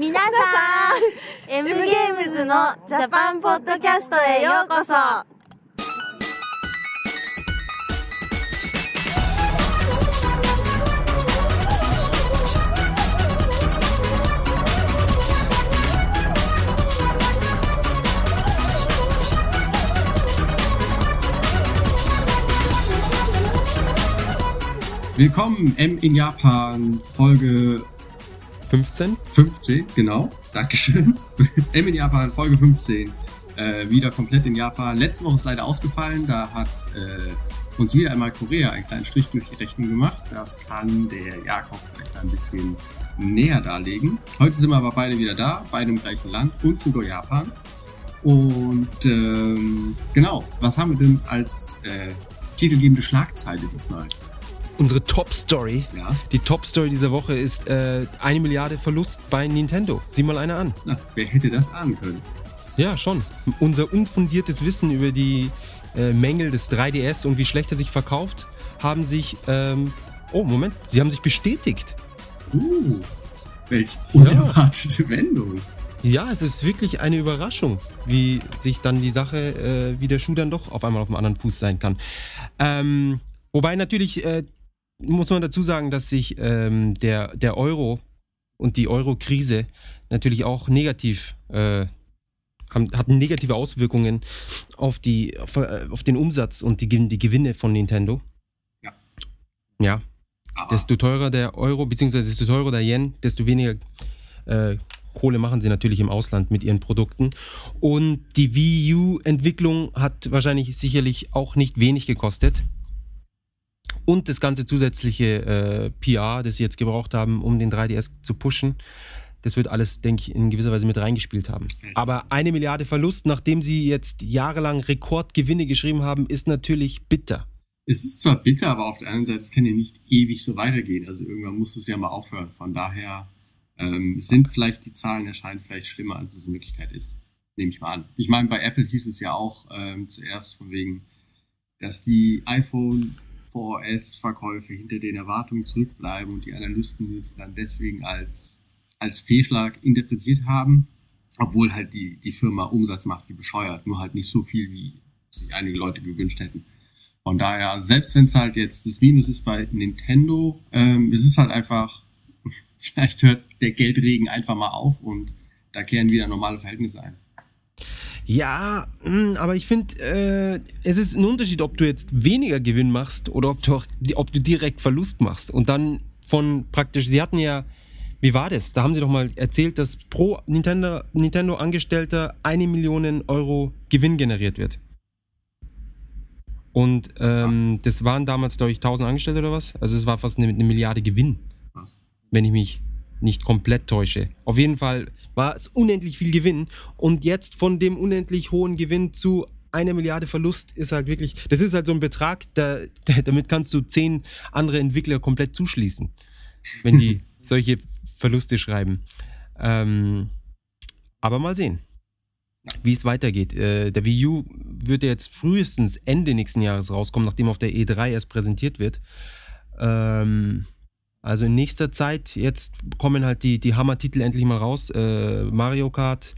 皆さん M ゲームズのジャパンポッドキャストへようこそ「Willkommen M in Japan Folge 15? 15, genau. Dankeschön. M in Japan Folge 15. Äh, wieder komplett in Japan. Letzte Woche ist leider ausgefallen. Da hat äh, uns wieder einmal Korea einen kleinen Strich durch die Rechnung gemacht. Das kann der Jakob vielleicht ein bisschen näher darlegen. Heute sind wir aber beide wieder da, beide im gleichen Land und sogar Japan. Und ähm, genau, was haben wir denn als äh, titelgebende Schlagzeile diesmal? Unsere Top-Story. Ja. Die Top-Story dieser Woche ist äh, eine Milliarde Verlust bei Nintendo. Sieh mal eine an. Na, wer hätte das ahnen können? Ja, schon. Unser unfundiertes Wissen über die äh, Mängel des 3DS und wie schlecht er sich verkauft, haben sich. Ähm, oh, Moment. Sie haben sich bestätigt. Uh, welch unerwartete Wendung. Ja, es ist wirklich eine Überraschung, wie sich dann die Sache, äh, wie der Schuh dann doch auf einmal auf dem anderen Fuß sein kann. Ähm, wobei natürlich äh, muss man dazu sagen, dass sich ähm, der, der Euro und die Euro-Krise natürlich auch negativ äh, haben, hatten negative Auswirkungen auf, die, auf, äh, auf den Umsatz und die, die Gewinne von Nintendo. Ja. Ja. Aber Desto teurer der Euro, beziehungsweise desto teurer der Yen, desto weniger äh, Kohle machen sie natürlich im Ausland mit ihren Produkten. Und die Wii U-Entwicklung hat wahrscheinlich sicherlich auch nicht wenig gekostet. Und das ganze zusätzliche äh, PR, das sie jetzt gebraucht haben, um den 3DS zu pushen, das wird alles, denke ich, in gewisser Weise mit reingespielt haben. Aber eine Milliarde Verlust, nachdem sie jetzt jahrelang Rekordgewinne geschrieben haben, ist natürlich bitter. es ist zwar bitter, aber auf der anderen Seite, es kann ja nicht ewig so weitergehen. Also irgendwann muss es ja mal aufhören. Von daher ähm, sind vielleicht die Zahlen erscheinen vielleicht schlimmer, als es in Wirklichkeit ist. Nehme ich mal an. Ich meine, bei Apple hieß es ja auch ähm, zuerst von wegen, dass die iPhone 4S-Verkäufe hinter den Erwartungen zurückbleiben und die Analysten es dann deswegen als, als Fehlschlag interpretiert haben, obwohl halt die, die Firma Umsatz macht wie bescheuert, nur halt nicht so viel, wie sich einige Leute gewünscht hätten. Von daher, selbst wenn es halt jetzt das Minus ist bei Nintendo, ähm, es ist halt einfach, vielleicht hört der Geldregen einfach mal auf und da kehren wieder normale Verhältnisse ein. Ja, mh, aber ich finde, äh, es ist ein Unterschied, ob du jetzt weniger Gewinn machst oder ob du, auch, ob du direkt Verlust machst. Und dann von praktisch, sie hatten ja, wie war das? Da haben sie doch mal erzählt, dass pro Nintendo, Nintendo Angestellter eine Million Euro Gewinn generiert wird. Und ähm, das waren damals, glaube ich, 1000 Angestellte oder was? Also es war fast eine, eine Milliarde Gewinn, Was? wenn ich mich nicht komplett täusche. Auf jeden Fall war es unendlich viel Gewinn. Und jetzt von dem unendlich hohen Gewinn zu einer Milliarde Verlust ist halt wirklich, das ist halt so ein Betrag, da, damit kannst du zehn andere Entwickler komplett zuschließen, wenn die solche Verluste schreiben. Ähm, aber mal sehen, wie es weitergeht. Äh, der Wii U wird ja jetzt frühestens Ende nächsten Jahres rauskommen, nachdem auf der E3 erst präsentiert wird. Ähm, also in nächster Zeit, jetzt kommen halt die, die Hammer-Titel endlich mal raus. Äh, Mario Kart,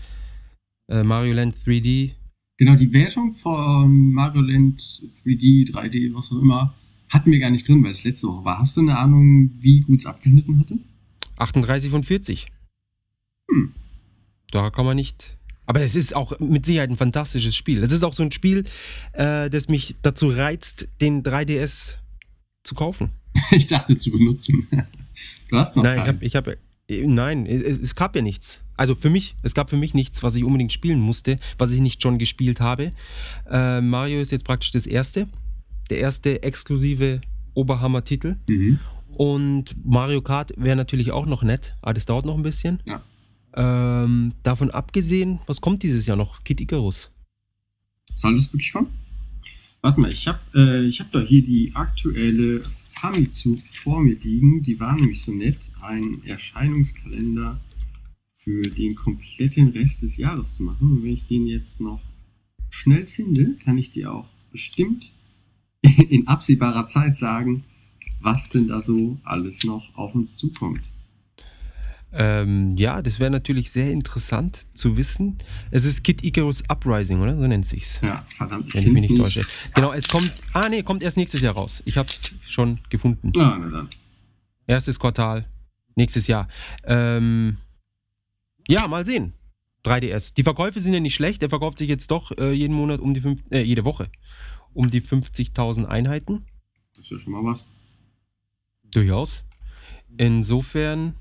äh, Mario Land 3D. Genau, die Wertung von Mario Land 3D, 3D, was auch immer, hatten wir gar nicht drin, weil es letzte Woche war. Hast du eine Ahnung, wie gut es abgeschnitten hatte? 38 von 40. Hm. Da kann man nicht. Aber es ist auch mit Sicherheit ein fantastisches Spiel. Es ist auch so ein Spiel, äh, das mich dazu reizt, den 3DS zu kaufen. Ich dachte zu benutzen. Du hast noch nein, ich keinen. habe, ich hab, äh, nein, es, es gab ja nichts. Also für mich, es gab für mich nichts, was ich unbedingt spielen musste, was ich nicht schon gespielt habe. Äh, Mario ist jetzt praktisch das erste, der erste exklusive Oberhammer-Titel. Mhm. Und Mario Kart wäre natürlich auch noch nett, aber das dauert noch ein bisschen. Ja. Ähm, davon abgesehen, was kommt dieses Jahr noch? Kid Icarus. Soll das wirklich kommen? Warte mal, ich habe äh, ich hab da hier die aktuelle Famitsu vor mir liegen. Die war nämlich so nett, einen Erscheinungskalender für den kompletten Rest des Jahres zu machen. Und wenn ich den jetzt noch schnell finde, kann ich dir auch bestimmt in absehbarer Zeit sagen, was denn da so alles noch auf uns zukommt. Ähm, ja, das wäre natürlich sehr interessant zu wissen. Es ist Kid Icarus Uprising, oder? So nennt sich's. Ja, verdammt, ich Wenn ich mich nicht nicht. täusche. Genau, es kommt. Ah, nee, kommt erst nächstes Jahr raus. Ich hab's schon gefunden. Ah, na dann. Erstes Quartal, nächstes Jahr. Ähm, ja, mal sehen. 3DS. Die Verkäufe sind ja nicht schlecht. Er verkauft sich jetzt doch äh, jeden Monat um die fünf, äh, jede Woche um die 50.000 Einheiten. Das ist ja schon mal was. Durchaus. Insofern.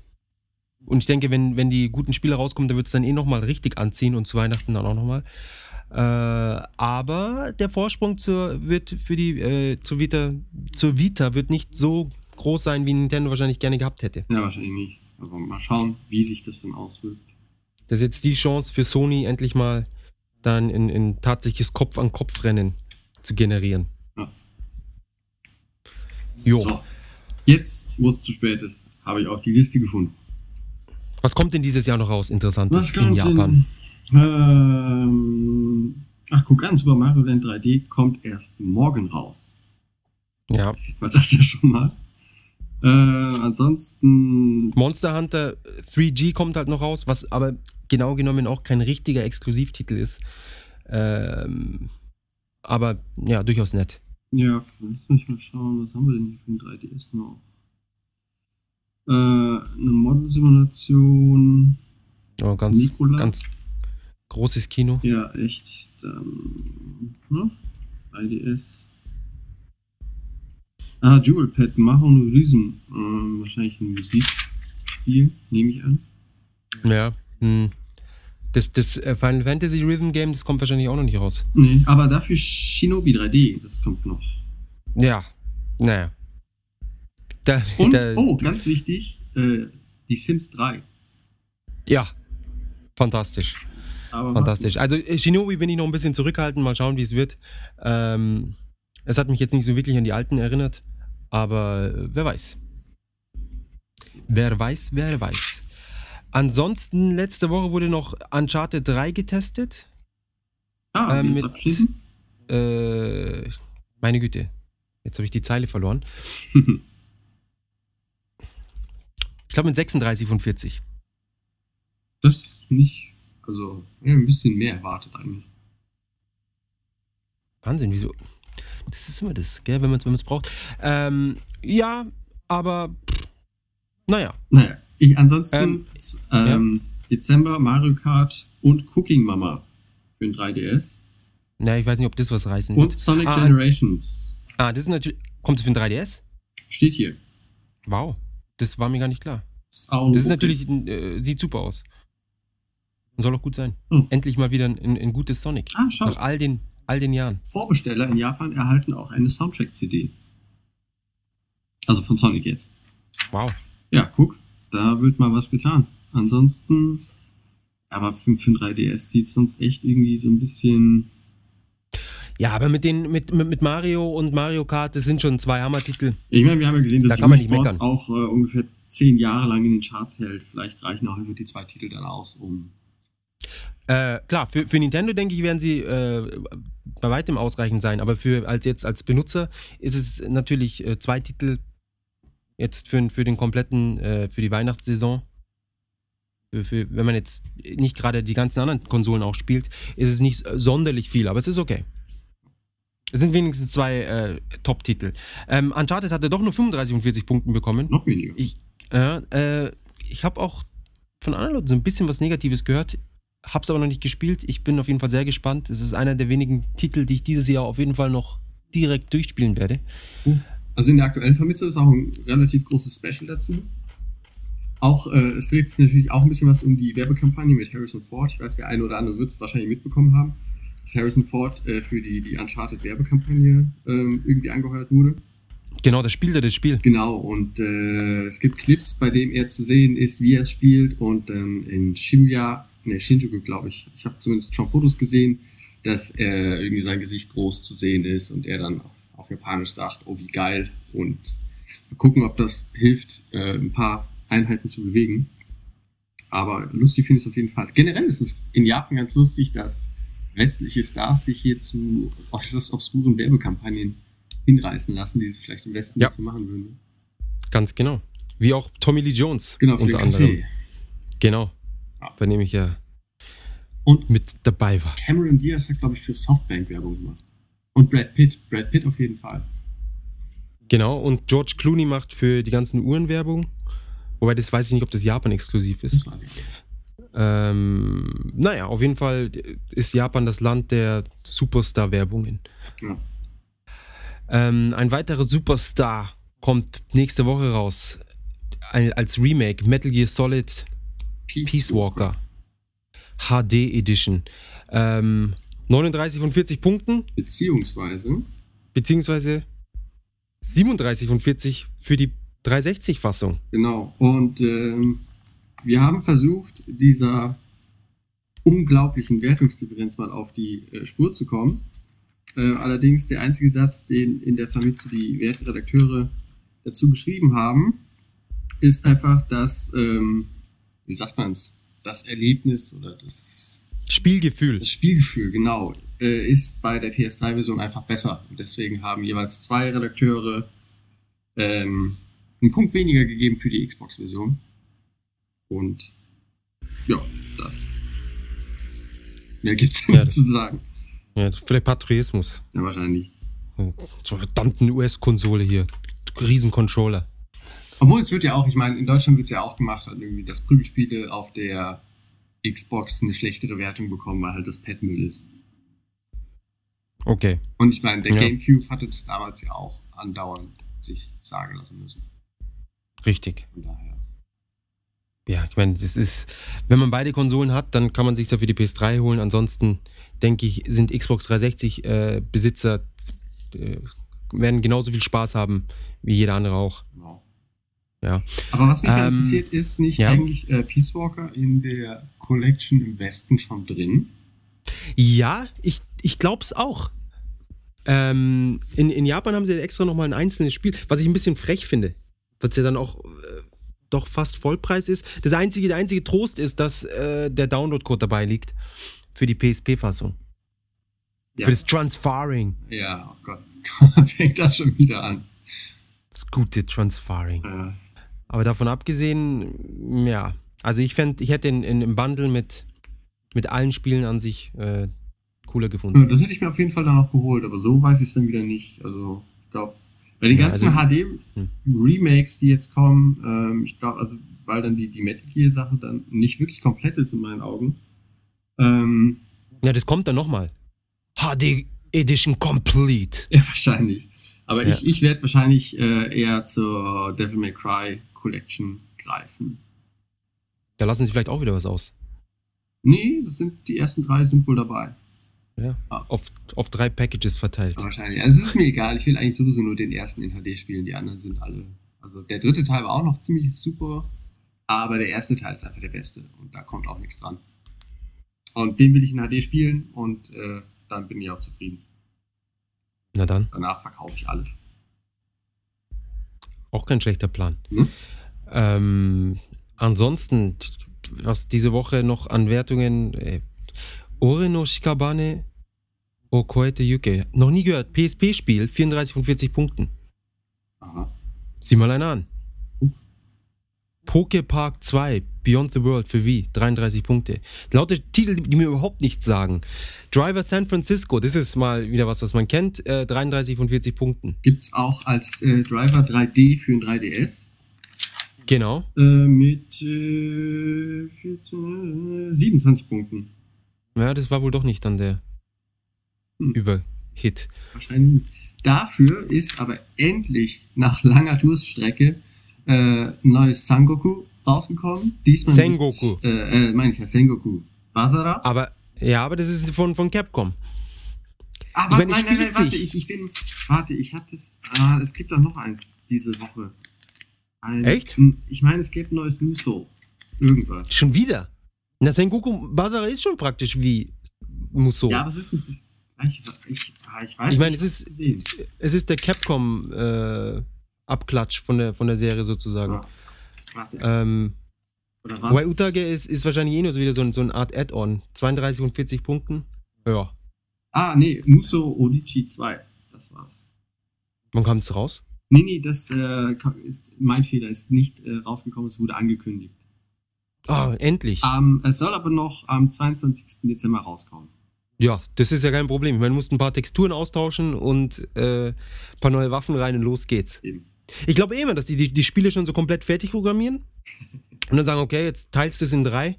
Und ich denke, wenn, wenn die guten Spiele rauskommen, dann wird es dann eh nochmal richtig anziehen und zu Weihnachten dann auch nochmal. Äh, aber der Vorsprung zur, wird für die äh, zur, Vita, zur Vita wird nicht so groß sein, wie Nintendo wahrscheinlich gerne gehabt hätte. Ja, wahrscheinlich nicht. Aber mal schauen, wie sich das dann auswirkt. Das ist jetzt die Chance für Sony, endlich mal dann ein, ein tatsächliches Kopf-an-Kopf-Rennen zu generieren. Jo. So. Jetzt, wo es zu spät ist, habe ich auch die Liste gefunden. Was kommt denn dieses Jahr noch raus, interessantes Was in Japan? denn? Ähm, ach, guck an, Super Mario Land 3D kommt erst morgen raus. Ja. War das ja schon mal. Äh, ansonsten, Monster Hunter 3G kommt halt noch raus, was aber genau genommen auch kein richtiger Exklusivtitel ist. Ähm, aber ja, durchaus nett. ja, lass mich mal schauen, was haben wir denn hier für ein 3DS noch? Äh, eine Model-Simulation. Ja, ganz, ganz großes Kino. Ja, echt. Dann, hm? 3DS. Ah, Jewel Pad, Mahon Rhythm. Ähm, wahrscheinlich ein Musikspiel, nehme ich an. Ja. Hm. Das, das äh, Final Fantasy Rhythm Game, das kommt wahrscheinlich auch noch nicht raus. Nee, aber dafür Shinobi 3D, das kommt noch. Ja. Naja. Da, Und, da, oh, ganz wichtig, äh, die Sims 3. Ja. Fantastisch. Aber Fantastisch. Also äh, Shinobi bin ich noch ein bisschen zurückhaltend, mal schauen, wie es wird. Ähm, es hat mich jetzt nicht so wirklich an die alten erinnert, aber äh, wer weiß. Wer weiß, wer weiß. Ansonsten, letzte Woche wurde noch Uncharted 3 getestet. Ah, ähm, mit- abschließen? Äh, meine Güte, jetzt habe ich die Zeile verloren. Ich glaube mit 36 von 40. das nicht, also ja, ein bisschen mehr erwartet eigentlich. Wahnsinn, wieso? Das ist immer das, gell, wenn man es wenn man's braucht. Ähm, ja, aber pff, naja. Naja, ich ansonsten Ähm, ähm, Dezember Mario Kart und Cooking Mama für den 3DS Na, ich weiß nicht, ob das was reißen wird. und Sonic Ah, Generations. Ah, das ist natürlich. Kommt es für den 3DS? Steht hier. Wow. Das war mir gar nicht klar. Das ist, auch Das ist Ruckel. natürlich, äh, sieht super aus. Soll auch gut sein. Oh. Endlich mal wieder ein, ein, ein gutes Sonic. Ah, schau. Nach all den, all den Jahren. Vorbesteller in Japan erhalten auch eine Soundtrack-CD. Also von Sonic jetzt. Wow. Ja, guck, da wird mal was getan. Ansonsten, aber für, für ein 3DS sieht es sonst echt irgendwie so ein bisschen. Ja, aber mit, den, mit, mit, mit Mario und Mario Kart, das sind schon zwei Hammertitel. Ich meine, wir haben ja gesehen, dass Da Wii Sports auch äh, ungefähr zehn Jahre lang in den Charts hält. Vielleicht reichen auch einfach die zwei Titel dann aus, um. Äh, klar, für, für Nintendo denke ich, werden sie äh, bei weitem ausreichend sein, aber für als jetzt als Benutzer ist es natürlich äh, zwei Titel jetzt für, für den kompletten, äh, für die Weihnachtssaison. Für, für, wenn man jetzt nicht gerade die ganzen anderen Konsolen auch spielt, ist es nicht sonderlich viel, aber es ist okay. Es sind wenigstens zwei äh, Top-Titel. Ähm, Uncharted hatte doch nur 35 und 40 Punkten bekommen. Noch weniger. Ich, ja, äh, ich habe auch von anderen Leuten so ein bisschen was Negatives gehört, hab's aber noch nicht gespielt. Ich bin auf jeden Fall sehr gespannt. Es ist einer der wenigen Titel, die ich dieses Jahr auf jeden Fall noch direkt durchspielen werde. Also in der aktuellen Vermittlung ist auch ein relativ großes Special dazu. Auch, äh, es dreht sich natürlich auch ein bisschen was um die Werbekampagne mit Harrison Ford. Ich weiß, der eine oder andere wird es wahrscheinlich mitbekommen haben, dass Harrison Ford äh, für die, die Uncharted Werbekampagne ähm, irgendwie angeheuert wurde. Genau, das spielt er das Spiel. Genau, und äh, es gibt Clips, bei denen er zu sehen ist, wie er es spielt. Und ähm, in Shibuya, ne, Shinjuku, glaube ich, ich habe zumindest schon Fotos gesehen, dass er irgendwie sein Gesicht groß zu sehen ist und er dann auf Japanisch sagt, oh wie geil. Und mal gucken, ob das hilft, äh, ein paar Einheiten zu bewegen. Aber lustig finde ich es auf jeden Fall. Generell ist es in Japan ganz lustig, dass westliche Stars sich hier zu äußerst obskuren Werbekampagnen hinreißen lassen, die sie vielleicht im Westen Ja. nicht so machen würden. Ganz genau. Wie auch Tommy Lee Jones Genau, für unter anderem. Genau. Ja. Bei dem ich ja Und mit dabei war. Cameron Diaz hat, glaube ich, für Softbank Werbung gemacht. Und Brad Pitt. Brad Pitt auf jeden Fall. Genau, und George Clooney macht für die ganzen Uhren Werbung. Wobei, das weiß ich nicht, ob das Japan-exklusiv ist. Das weiß ich nicht. Ähm, naja, auf jeden Fall ist Japan das Land der Superstar-Werbungen. Ja. Ähm, ein weiterer Superstar kommt nächste Woche raus. Ein, als Remake Metal Gear Solid Peace Walker HD Edition. Ähm, 39 von 40 Punkten, Beziehungsweise, beziehungsweise 37 von 40 für die 360-Fassung. genau. Und ähm, wir haben versucht, dieser unglaublichen Wertungsdifferenz mal auf die äh, Spur zu kommen. Äh, allerdings der einzige Satz, den in der Famitsu die Wertredakteure dazu geschrieben haben, ist einfach, dass, ähm, wie sagt man es, das Erlebnis oder das Spielgefühl. Das Spielgefühl, genau, äh, ist bei der PS3-Version einfach besser. Und deswegen haben jeweils zwei Redakteure ähm, einen Punkt weniger gegeben für die Xbox-Version. Und ja, das. Mehr gibt's Ja, nicht zu sagen. Ja, vielleicht Patriotismus. Ja, wahrscheinlich. So verdammten US-Konsole hier. Riesen-Controller. Obwohl es wird ja auch, ich meine, in Deutschland wird es ja auch gemacht, also irgendwie, dass Prügelspiele auf der Xbox eine schlechtere Wertung bekommen, weil halt das Pad Müll ist. Okay. Und ich meine, der Ja. GameCube hatte das damals ja auch andauernd sich sagen lassen müssen. Richtig. Von daher. Ja, ich meine, das ist, wenn man beide Konsolen hat, dann kann man sich ja für die PS3 holen. Ansonsten denke ich, sind Xbox 360 äh, Besitzer äh, werden genauso viel Spaß haben wie jeder andere auch. Genau. Ja. Aber was mich Ähm, interessiert, ist nicht ja. eigentlich äh, Peace Walker in der Collection im Westen schon drin? Ja, ich, ich glaube es auch. Ähm, in, in Japan haben sie extra nochmal ein einzelnes Spiel, was ich ein bisschen frech finde, was ja dann auch äh, doch fast Vollpreis ist. Das einzige, der einzige Trost ist, dass äh, der Download-Code dabei liegt für die PSP-Fassung. Ja. Für das Transferring. Ja, oh Gott, fängt das schon wieder an. Das gute Transferring. Äh, Aber davon abgesehen, ja. Also ich fände, ich hätte in, in, im Bundle mit, mit allen Spielen an sich äh, cooler gefunden. das hätte ich mir auf jeden Fall dann auch geholt, aber so weiß ich es dann wieder nicht. Also, ich glaube, bei den Ja, ganzen also- HD-Remakes, die jetzt kommen, ähm, ich glaube, also, weil dann die, die Metal Gear-Sache dann nicht wirklich komplett ist in meinen Augen. Ähm, Ja, das kommt dann nochmal. HD Edition Complete. ja, wahrscheinlich. Aber Ja. ich, ich werde wahrscheinlich äh, eher zur Devil May Cry Collection greifen. Da lassen sie vielleicht auch wieder was aus. Nee, das sind, die ersten drei sind wohl dabei. Ja. Ah. Auf, auf drei Packages verteilt. Wahrscheinlich. Also es ist mir egal, ich will eigentlich sowieso nur den ersten in HD spielen, die anderen sind alle. Also der dritte Teil war auch noch ziemlich super, aber der erste Teil ist einfach der beste und da kommt auch nichts dran. Und den will ich in HD spielen und äh, dann bin ich auch zufrieden. Na dann, Danach verkaufe ich alles. Auch kein schlechter Plan. Mhm. Ähm, ansonsten, was diese Woche noch an Wertungen. Äh, Ore no Shikabane o Koete Yuke. Noch nie gehört. PSP-Spiel, 34 von 40 Punkten. Aha. Sieh mal einer an. Pokepark 2, Beyond the World für Wii, 33 Punkte. Lauter Titel, die mir überhaupt nichts sagen. Driver San Francisco, das ist mal wieder was, was man kennt, äh, 33 von 40 Punkten. Gibt's auch als äh, Driver 3D für ein 3DS Genau. äh, mit äh, 14, 27 Punkten. Ja, das war wohl doch nicht dann der Hm. Überhit. Wahrscheinlich. Dafür ist aber endlich nach langer Durststrecke äh, ein neues Sangoku rausgekommen. Diesmal Sengoku. Mit, äh, äh, meine ich ja, Sengoku. Basara. Aber, ja, aber das ist von, von Capcom. Ah, warte, meine, nein, nein, nein, warte, ich, ich bin, warte, ich hatte es, ah, es gibt doch noch eins diese Woche. Ein, Echt? Ich meine, es gibt ein neues Muso. Irgendwas. Schon wieder. Na, Sengoku Basara ist schon praktisch wie Musou. Ja, aber es ist nicht das gleiche. Ich, ah, ich weiß Ich meine, nicht, es ist- gesehen. Es ist der Capcom äh, Abklatsch von der, von der Serie sozusagen. Ja. Ähm, oder Wobei was? Utage ist, ist wahrscheinlich eh nur so wieder so, ein- so eine Art Add-on. 32 und 40 Punkten. Ja. Ah, nee, Muso Odichi 2. Das war's. Wann kam es raus? Nee, nee, das äh, ist mein Fehler, ist nicht äh, rausgekommen, es wurde angekündigt. Ah, endlich. Ähm, es soll aber noch am 22. Dezember rauskommen. Ja, das ist ja kein Problem. Man muss ein paar Texturen austauschen und äh, ein paar neue Waffen rein und los geht's. Eben. Ich glaube eh immer, dass die, die die Spiele schon so komplett fertig programmieren und dann sagen, okay, jetzt teilst du es in drei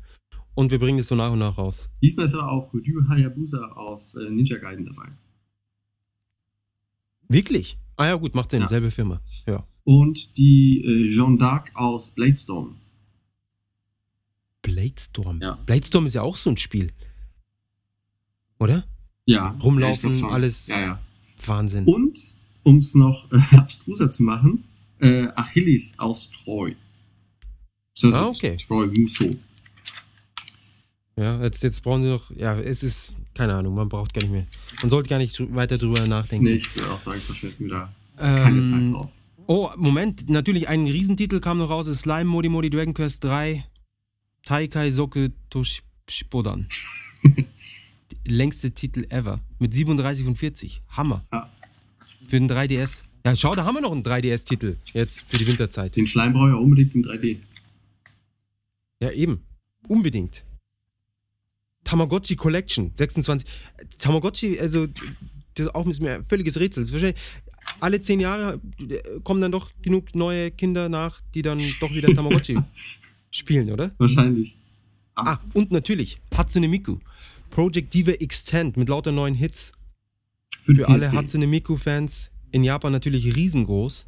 und wir bringen es so nach und nach raus. Diesmal ist aber auch Ryu Hayabusa aus äh, Ninja Gaiden dabei. Wirklich? Ah ja, gut, macht Sinn, Ja. selbe Firma. Ja. Und die äh, Jeanne d'Arc aus Bladestorm. Bladestorm. Ja. Bladestorm ist ja auch so ein Spiel. Oder? Ja. Rumlaufen, alles. Ja, ja. Wahnsinn. Und, um es noch äh, abstruser zu machen, äh, Achilles aus Troy. So, Ah, okay. Troy Musso. Ja, jetzt, jetzt brauchen sie noch. Ja, es ist. Keine Ahnung, man braucht gar nicht mehr. Man sollte gar nicht weiter drüber nachdenken. Nee, ich würde auch sagen, verschwenden wir da keine Ähm, Zeit drauf. Oh, Moment, natürlich ein Riesentitel kam noch raus, ist Slime Modi Modi Dragon Quest 3 Taikai Soke Toshipodan. Längste Titel ever. Mit 37 und 40. Hammer. Ja. Für den 3DS. Ja, schau, da haben wir noch einen 3DS-Titel. Jetzt für die Winterzeit. Den Schleim brauche ich unbedingt in 3D. Ja, eben. Unbedingt. Tamagotchi Collection, 26. Tamagotchi, also, das auch ist mir ein völliges Rätsel. Wahrscheinlich, alle zehn Jahre äh, kommen dann doch genug neue Kinder nach, die dann doch wieder Tamagotchi spielen, oder? Wahrscheinlich. Ah, und natürlich Hatsune Miku. Project Diva Extend mit lauter neuen Hits. Für, Für alle. Hatsune Miku-Fans in Japan natürlich riesengroß.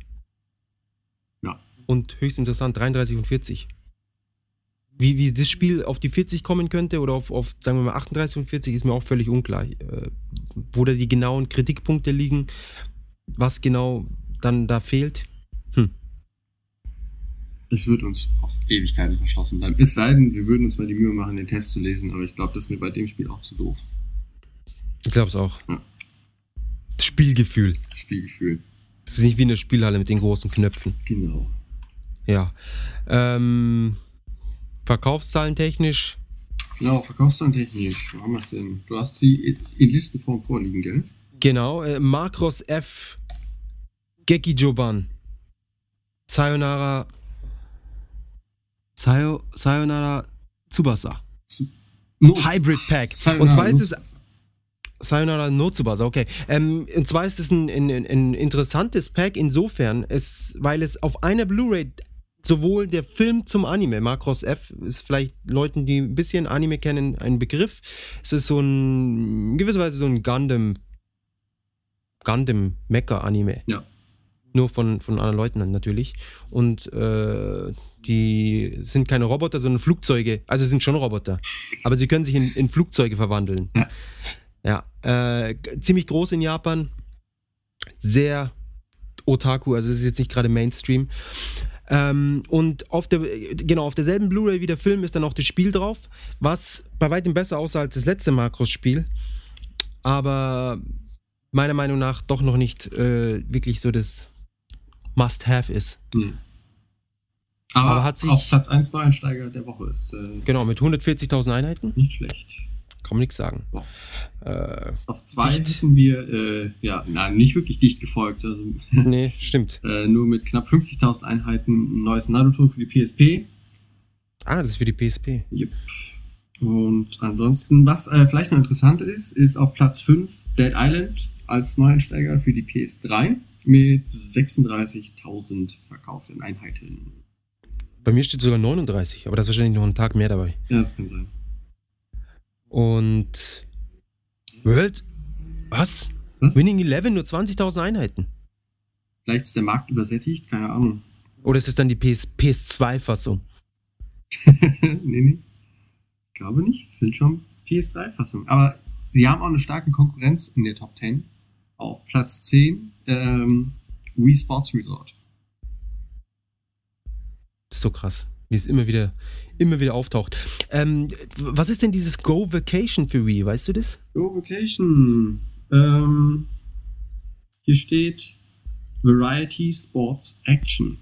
Ja. Und höchst interessant, 33 und 40. Wie, wie das Spiel auf die 40 kommen könnte oder auf, auf, sagen wir mal, 38 und 40, ist mir auch völlig unklar. Äh, wo da die genauen Kritikpunkte liegen, was genau dann da fehlt. Hm. Das wird uns auf Ewigkeiten verschlossen bleiben. Es sei denn, wir würden uns mal die Mühe machen, den Test zu lesen, aber ich glaube, das ist mir bei dem Spiel auch zu doof. Ich glaube es auch. Ja. Spielgefühl. Spielgefühl. Das ist nicht wie eine Spielhalle mit den großen Knöpfen. Genau. Ja. Ähm, Verkaufszahlen technisch. Genau, verkaufszahlentechnisch. Wo haben wir es denn? Du hast sie in Listenform vorliegen, gell? Genau. Äh, Makros F. Geki Joban. Sayonara. Sayo, Sayonara Tsubasa. Not- Hybrid Pack. Sayonara Und zwar ist es. Sayonara no Tsubasa, okay. Ähm, und zwar ist es ein, ein, ein- interessantes Pack insofern, es, weil es auf einer Blu-ray sowohl der Film zum Anime, Macross F, ist vielleicht Leuten, die ein bisschen Anime kennen, ein Begriff. Es ist so ein, in gewisser Weise so ein Gundam, Gundam Mecha-Anime. Ja. Nur von, von anderen Leuten natürlich. Und äh, die sind keine Roboter, sondern Flugzeuge. Also sind schon Roboter. Aber sie können sich in, in Flugzeuge verwandeln. Ja. Ja, äh, ziemlich groß in Japan. Sehr Otaku, also es ist jetzt nicht gerade Mainstream. Ähm, und auf der, genau, auf derselben Blu-ray wie der Film ist dann auch das Spiel drauf, was bei weitem besser aussah als das letzte Macros-Spiel. Aber meiner Meinung nach doch noch nicht äh, wirklich so das Must-Have ist. Hm. Aber, Aber hat sich- auf Platz 1 Neueinsteiger der Woche ist äh, Genau, mit 140.000 Einheiten nicht schlecht. Kann man nichts sagen. Äh, Auf 2 Dicht. hätten wir, äh, ja, nein, nicht wirklich dicht gefolgt. Also, nee, stimmt. äh, nur mit knapp 50.000 Einheiten ein neues Naruto für die PSP. Ah, das ist für die PSP. Yep. Und ansonsten, was äh, vielleicht noch interessant ist, ist auf Platz 5 Dead Island als Neueinsteiger für die PS3 mit 36.000 verkauften Einheiten. Bei mir steht sogar 39, aber da ist wahrscheinlich noch ein Tag mehr dabei. Ja, das kann sein. Und World, was? Was? Winning 11 nur 20.000 Einheiten. Vielleicht ist der Markt übersättigt, keine Ahnung. Oder ist das dann die PS, PS2-Fassung? nee, nee. Ich glaube nicht. Es sind schon PS3-Fassungen. Aber sie haben auch eine starke Konkurrenz in der Top 10. Auf Platz 10 ähm, Wii Sports Resort. Das ist so krass, wie es immer wieder, immer wieder auftaucht. Ähm, was ist denn dieses Go Vacation für Wii? Weißt du das? Go Vacation. Ähm, hier steht Variety Sports Action.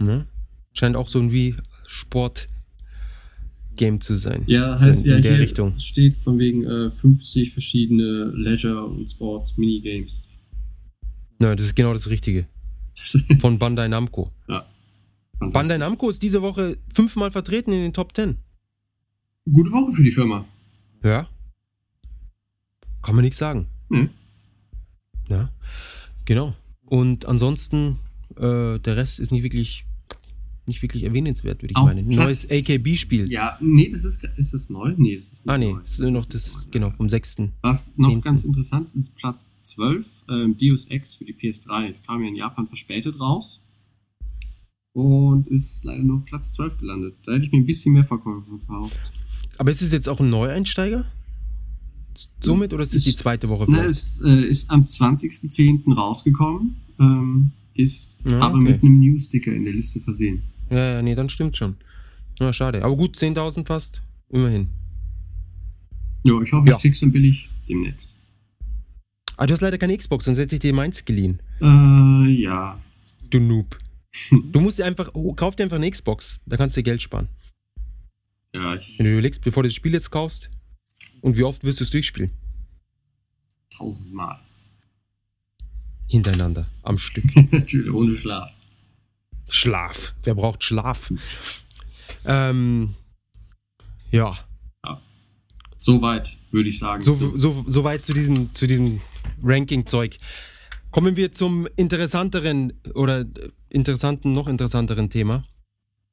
Ne? Scheint auch so ein Wii-Sport-Game zu sein. Ja, So heißt in, ja in der hier Richtung. steht von wegen äh, 50 verschiedene Leisure- und Sports-Minigames. Nein, das ist genau das Richtige. Von Bandai Namco. Ja. Bandai Namco ist diese Woche fünfmal vertreten in den Top 10. Gute Woche für die Firma. Ja. Kann man nichts sagen. Mhm. Ja. Genau. Und ansonsten, äh, der Rest ist nicht wirklich, nicht wirklich erwähnenswert, würde ich Auf meinen. Neues Platz- AKB-Spiel. Ja, nee, das ist, ist das neu? Nee, das ist nicht Ah, nee, neu. es ist nur noch das, neu. genau, vom 6. Was noch Zehnten. ganz interessant ist, ist Platz 12, ähm, Deus Ex für die PS3. Es kam ja in Japan verspätet raus. Und ist leider nur auf Platz 12 gelandet. Da hätte ich mir ein bisschen mehr Verkäufe von verhofft. Aber ist es jetzt auch ein Neueinsteiger? Somit oder ist es die zweite Woche? Ne, es äh, ist am 20.10. rausgekommen, ähm, ist Ja, aber okay. mit einem News-Sticker in der Liste versehen. Ja, ja, nee, dann stimmt schon. Ja, schade. Aber gut, 10.000 fast. Immerhin. Ja, ich hoffe, Ja. ich krieg's dann billig demnächst. Ah, du hast leider keine Xbox, sonst hätte ich dir meins geliehen. Äh, ja. Du Noob. Du musst dir einfach, oh, kauf dir einfach eine Xbox. Da kannst du dir Geld sparen. Ja, ich, Wenn du überlegst, bevor du das Spiel jetzt kaufst. Und wie oft wirst du es durchspielen? tausendmal. Hintereinander. Am Stück. Natürlich, ohne Schlaf. Schlaf. Wer braucht Schlaf? Ähm, ja. Soweit, würde ich sagen. So, so, so weit zu diesem, zu diesem Ranking-Zeug. Kommen wir zum interessanteren oder interessanten, noch interessanteren Thema.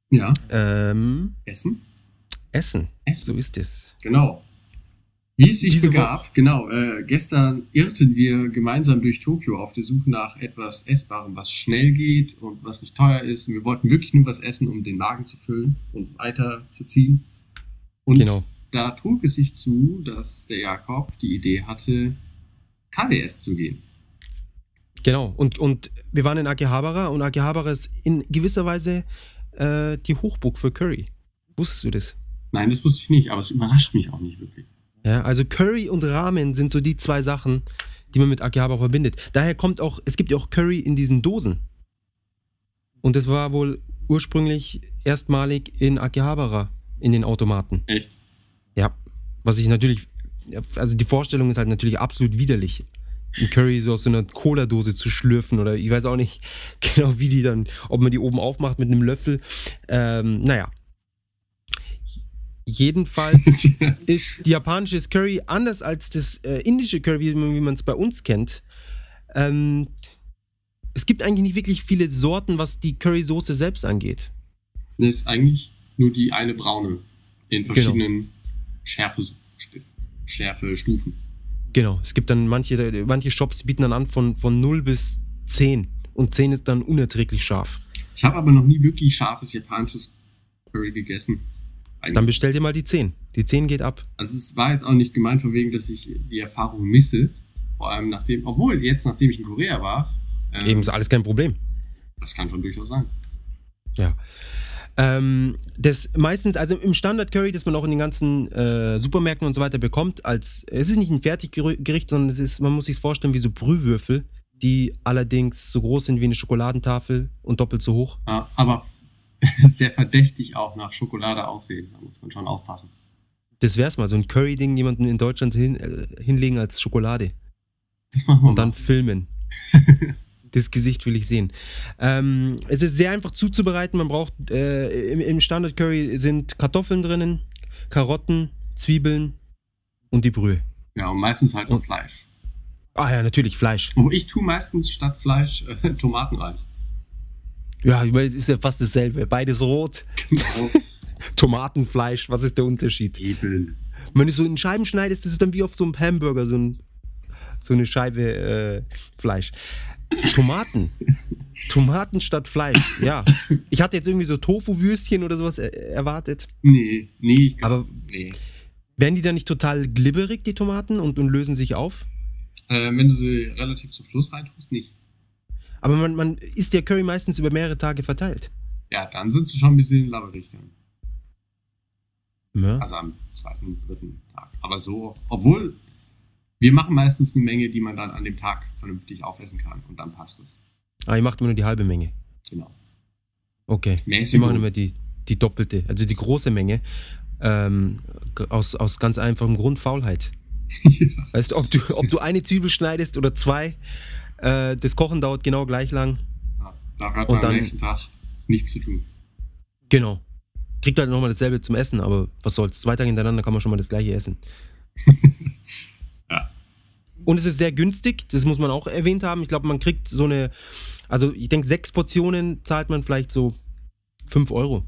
ja, Ähm, Essen? Essen. Essen. So ist es. Genau. Wie es sich Diese begab, genau, äh, gestern irrten wir gemeinsam durch Tokio auf der Suche nach etwas Essbarem, was schnell geht und was nicht teuer ist. Und wir wollten wirklich nur was essen, um den Magen zu füllen und weiterzuziehen. Und Genau. da trug es sich zu, dass der Jakob die Idee hatte, KDS zu gehen. Genau. Und, und wir waren in Akihabara und Akihabara ist in gewisser Weise äh, die Hochburg für Curry. Wusstest du das? Nein, das wusste ich nicht, aber es überrascht mich auch nicht wirklich. Ja, also Curry und Ramen sind so die zwei Sachen, die man mit Akihabara verbindet. Daher kommt auch, es gibt ja auch Curry in diesen Dosen. Und das war wohl ursprünglich erstmalig in Akihabara in den Automaten. Echt? Ja, was ich natürlich, also die Vorstellung ist halt natürlich absolut widerlich. Ein Curry so aus so einer Cola-Dose zu schlürfen oder ich weiß auch nicht genau, wie die dann, ob man die oben aufmacht mit einem Löffel. Ähm, naja. Jedenfalls ist die japanische Curry anders als das äh, indische Curry, wie man wie man es bei uns kennt. Ähm, es gibt eigentlich nicht wirklich viele Sorten, was die Currysoße selbst angeht. Das ist eigentlich nur die eine braune in verschiedenen Schärfe, Schärfe-Stufen. Genau, es gibt dann manche, manche Shops die bieten dann an von, von 0 bis 10 und 10 ist dann unerträglich scharf. Ich habe aber noch nie wirklich scharfes japanisches Curry gegessen. Eigentlich. Dann bestell dir mal die 10. Die 10 geht ab. Also es war jetzt auch nicht gemeint von wegen, dass ich die Erfahrung misse. Vor allem nachdem, obwohl jetzt, nachdem ich in Korea war, ähm, Eben ist alles kein Problem. das kann schon durchaus sein. Ja. Ähm, das meistens, also im Standard Curry, das man auch in den ganzen äh, Supermärkten und so weiter bekommt, als es ist nicht ein Fertiggericht, sondern es ist, man muss sich vorstellen wie so Brühwürfel, die allerdings so groß sind wie eine Schokoladentafel und doppelt so hoch. Ja, aber sehr verdächtig auch nach Schokolade aussehen. Da muss man schon aufpassen. Das wär's mal, so ein Curry-Ding jemanden in Deutschland hin, äh, hinlegen als Schokolade Das machen wir und dann mal. filmen. Das Gesicht will ich sehen. Ähm, es ist sehr einfach zuzubereiten. Man braucht äh, im, im Standard Curry sind Kartoffeln drinnen, Karotten, Zwiebeln und die Brühe. Ja, und meistens halt noch Und- Fleisch. Ah ja, natürlich Fleisch. Aber ich tue meistens statt Fleisch äh, Tomaten rein. Ja, ich meine, es ist ja fast dasselbe. Beides rot. Genau. Tomatenfleisch, was ist der Unterschied? Eben. Wenn du so in Scheiben schneidest, das ist dann wie auf so einem Hamburger, so, ein, so eine Scheibe äh, Fleisch. Tomaten. Tomaten statt Fleisch, ja. Ich hatte jetzt irgendwie so Tofu-Würstchen oder sowas er erwartet. Nee, nee, Aber nee. werden die dann nicht total glibberig, die Tomaten, und, und lösen sich auf? Äh, wenn du sie relativ zum Schluss reintust, nicht. Aber man, man isst ja Curry meistens über mehrere Tage verteilt. Ja, dann sind sie schon ein bisschen labberig dann. Ja. Also am zweiten, dritten Tag. Aber so, obwohl wir machen meistens eine Menge, die man dann an dem Tag vernünftig aufessen kann und dann passt es. Ah, ihr macht immer nur die halbe Menge. Genau. Okay. Wir Mäßig. machen immer die, die doppelte, also die große Menge. Ähm, aus, aus ganz einfachem Grund Faulheit. Weißt du, ob du, ob du eine Zwiebel schneidest oder zwei, äh, das Kochen dauert genau gleich lang. Ja, da hat Und man am dann- nächsten Tag nichts zu tun. Genau. Kriegt halt nochmal dasselbe zum Essen, aber was soll's. Zwei Tage hintereinander kann man schon mal das gleiche essen. Und es ist sehr günstig, das muss man auch erwähnt haben. Ich glaube, man kriegt so eine, also ich denke, sechs Portionen zahlt man vielleicht so 5 Euro.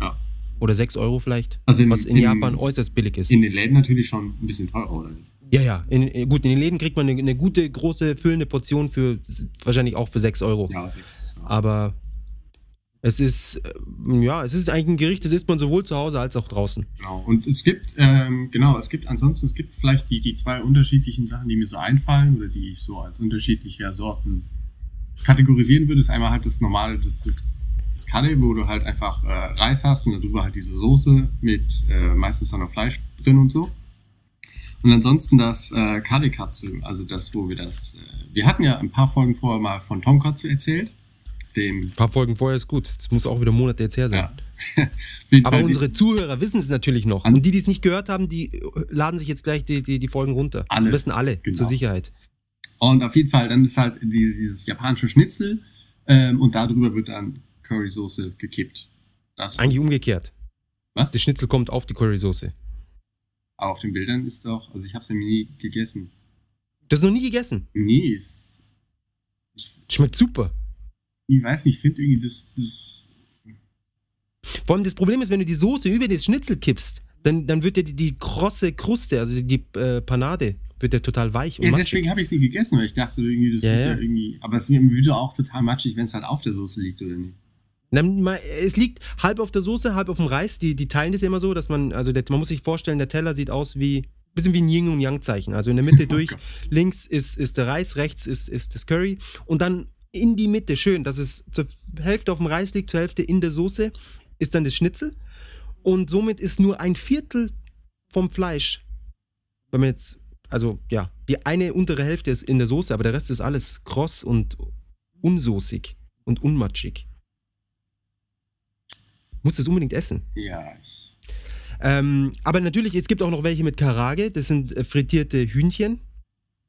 Ja. Oder 6 Euro vielleicht. Also in- was in, in- Japan äußerst billig ist. In den Läden natürlich schon ein bisschen teurer, oder nicht? ja, ja. In, in- gut, in den Läden kriegt man eine, eine gute, große, füllende Portion für wahrscheinlich auch für 6 Euro. Ja, sechs. Ja. Aber es ist, äh, ja, es ist eigentlich ein Gericht, das isst man sowohl zu Hause als auch draußen. Genau. Und es gibt, ähm, genau, es gibt ansonsten, es gibt vielleicht die, die zwei unterschiedlichen Sachen, die mir so einfallen oder die ich so als unterschiedliche Sorten kategorisieren würde. Ist einmal halt das normale, das, das, das Curry, wo du halt einfach äh, Reis hast und darüber halt diese Soße mit äh, meistens dann noch Fleisch drin und so. Und ansonsten das äh, Karikatsu, also das, wo wir das, äh, wir hatten ja ein paar Folgen vorher mal von Tonkatsu erzählt, dem Ein paar Folgen vorher ist gut. Es muss auch wieder Monate jetzt her sein. Ja. Aber Fall unsere Zuhörer wissen es natürlich noch. Und die, die es nicht gehört haben, die laden sich jetzt gleich die, die, die Folgen runter. Alle. Am besten alle, Genau. zur Sicherheit. Und auf jeden Fall, dann ist halt dieses, dieses japanische Schnitzel ähm, und darüber wird dann Currysoße gekippt. Das, Eigentlich umgekehrt. was? Das Schnitzel kommt auf die Currysoße. Aber auf den Bildern ist doch, also ich habe es ja nie gegessen. Das noch nie gegessen. Nee, ist, ich, Schmeckt super. Ich weiß nicht, ich finde irgendwie das, das, Vor allem das Problem ist, wenn du die Soße über das Schnitzel kippst, dann, dann wird ja die, die krosse Kruste, also die, die äh, Panade, wird ja total weich und ja, matschig. deswegen habe ich es nie gegessen, weil ich dachte irgendwie, das Ja, wird ja, ja. irgendwie, aber es wird auch total matschig, wenn es halt auf der Soße liegt, oder nicht? Es liegt halb auf der Soße, halb auf dem Reis. Die, die teilen das immer so, dass man, also der, man muss sich vorstellen, der Teller sieht aus wie, bisschen wie ein Yin und Yang Zeichen. Also in der Mitte Oh durch, Gott. links ist, ist der Reis, rechts ist, ist das Curry und dann in die Mitte, schön, dass es zur Hälfte auf dem Reis liegt, zur Hälfte in der Soße, ist dann das Schnitzel und somit ist nur ein Viertel vom Fleisch, wenn man jetzt, also ja, die eine untere Hälfte ist in der Soße, aber der Rest ist alles kross und unsoßig und unmatschig. Muss das unbedingt essen. Ja, Ähm, aber natürlich, es gibt auch noch welche mit Karage, das sind äh, frittierte Hühnchen.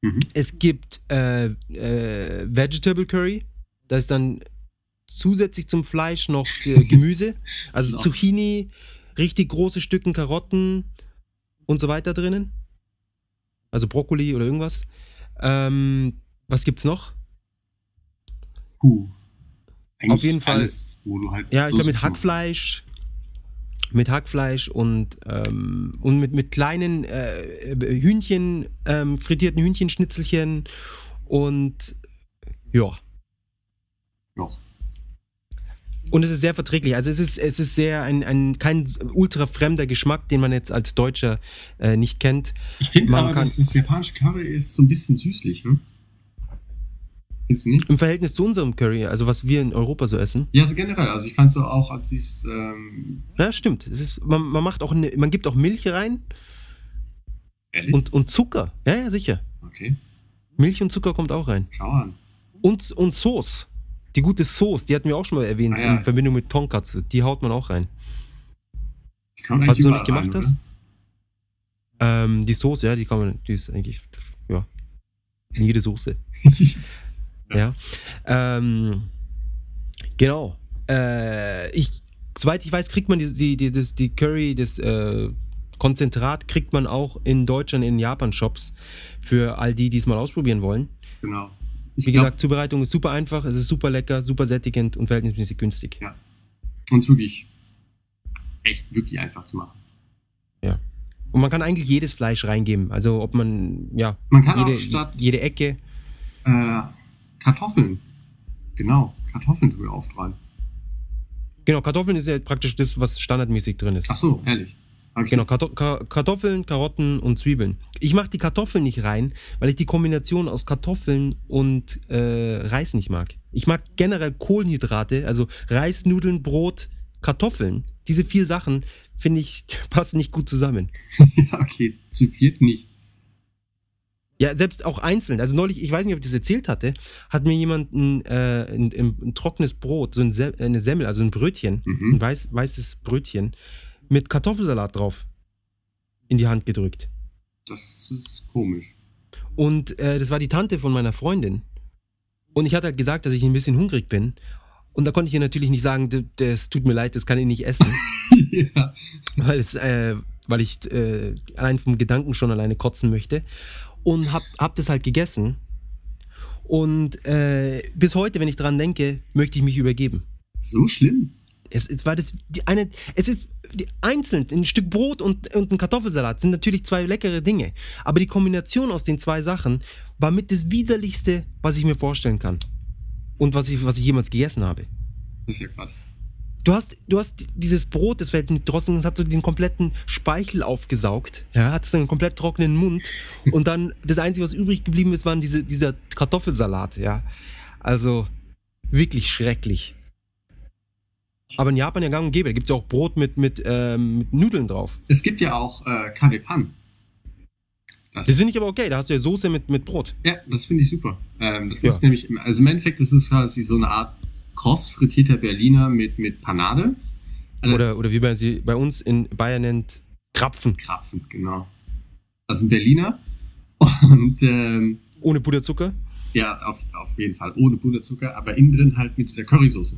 Mhm. Es gibt äh, äh, Vegetable Curry, da ist dann zusätzlich zum Fleisch noch äh, Gemüse, also Zucchini, richtig große Stücken Karotten und so weiter drinnen. Also Brokkoli oder irgendwas. Ähm, was gibt's noch? Puh. Eigentlich Auf jeden Fall. Alles, wo du halt Ja, ich glaube mit. Hackfleisch. Mit Hackfleisch und, ähm, und mit, mit kleinen äh, Hühnchen, ähm, frittierten Hühnchenschnitzelchen und ja. Noch. Und es ist sehr verträglich. Also es ist, es ist sehr ein, ein kein ultra fremder Geschmack, den man jetzt als Deutscher äh, nicht kennt. Ich finde Man aber, kann- dass das japanische Curry ist so ein bisschen süßlich, ne? Nicht? Im Verhältnis zu unserem Curry, also was wir in Europa so essen. Ja, so generell. Also ich fand so auch, als ich es, ähm, Ja, stimmt. Es ist, man, man macht auch eine, man gibt auch Milch rein ehrlich? und, und Zucker. Ja, ja, sicher. okay, Milch und Zucker kommt auch rein. schau an. Und, und Sauce. Die gute Sauce, die hatten wir auch schon mal erwähnt Ah, ja. in Verbindung mit Tonkatsu. Die haut man auch rein. Die kommt Falls du noch nicht gemacht rein, hast. Ähm, die Soße, ja, die kann man, die ist eigentlich, ja, in jede Soße. ja. Ähm, genau. Äh, ich, soweit ich weiß, kriegt man die, die, die, das, die Curry, das äh, Konzentrat, kriegt man auch in Deutschland in Japan-Shops für all die, die es mal ausprobieren wollen. Genau. Ich Wie glaub, gesagt, Zubereitung ist super einfach, es ist super lecker, super sättigend und verhältnismäßig günstig. Und es wirklich echt wirklich einfach zu machen. Und man kann eigentlich jedes Fleisch reingeben. Also ob man, ja, Man kann jede, auch statt jede Ecke. äh, Kartoffeln, genau, Kartoffeln drüber auftreuen. Genau, Kartoffeln ist ja praktisch das, was standardmäßig drin ist. Ach so, ehrlich. Genau, Karto Ka Kartoffeln, Karotten und Zwiebeln. Ich mache die Kartoffeln nicht rein, weil ich die Kombination aus Kartoffeln und äh, Reis nicht mag. Ich mag generell Kohlenhydrate, also Reis, Nudeln, Brot, Kartoffeln. Diese vier Sachen, finde ich, passen nicht gut zusammen. ja, okay, zu viert nicht. Ja, selbst auch einzeln. Also neulich, ich weiß nicht, ob ich das erzählt hatte, hat mir jemand ein, äh, ein, ein, ein trockenes Brot, so ein Se eine Semmel, also ein Brötchen, Mhm. ein weiß, weißes Brötchen mit Kartoffelsalat drauf in die Hand gedrückt. Das ist komisch. Und äh, das war die Tante von meiner Freundin. Und ich hatte halt gesagt, dass ich ein bisschen hungrig bin. Und da konnte ich ihr natürlich nicht sagen, "D- das tut mir leid, das kann ich nicht essen, ja. weil, es, äh, weil ich äh, allein vom Gedanken schon alleine kotzen möchte. Und hab, hab das halt gegessen. Und äh, bis heute, wenn ich dran denke, möchte ich mich übergeben. So schlimm. Es, es war das die eine, es ist die, einzeln ein Stück Brot und, und ein Kartoffelsalat sind natürlich zwei leckere Dinge, aber die Kombination aus den zwei Sachen war mit das widerlichste, was ich mir vorstellen kann und was ich was ich jemals gegessen habe. Das ist ja krass. Du hast, du hast dieses Brot, das fällt nicht drossen, das hat so den kompletten Speichel aufgesaugt. Ja, hat einen komplett trockenen Mund. Und dann das Einzige, was übrig geblieben ist, waren diese, dieser Kartoffelsalat, ja. Also wirklich schrecklich. Aber in Japan ja gang und gäbe. Da gibt es ja auch Brot mit, mit, ähm, mit Nudeln drauf. Es gibt ja auch äh, Karepan. Das, Das finde ich aber okay. Da hast du ja Soße mit, mit Brot. ja, das finde ich super. Ähm, das Ja. ist nämlich, also im Endeffekt ist es quasi so eine Art kross frittierter Berliner mit, mit Panade. Also Oder, oder wie man sie bei uns in Bayern nennt, Krapfen. Krapfen, genau. Also ein Berliner. Und ähm, Ohne Puderzucker. ja, auf, auf jeden Fall ohne Butterzucker, aber innen drin halt mit dieser Currysoße.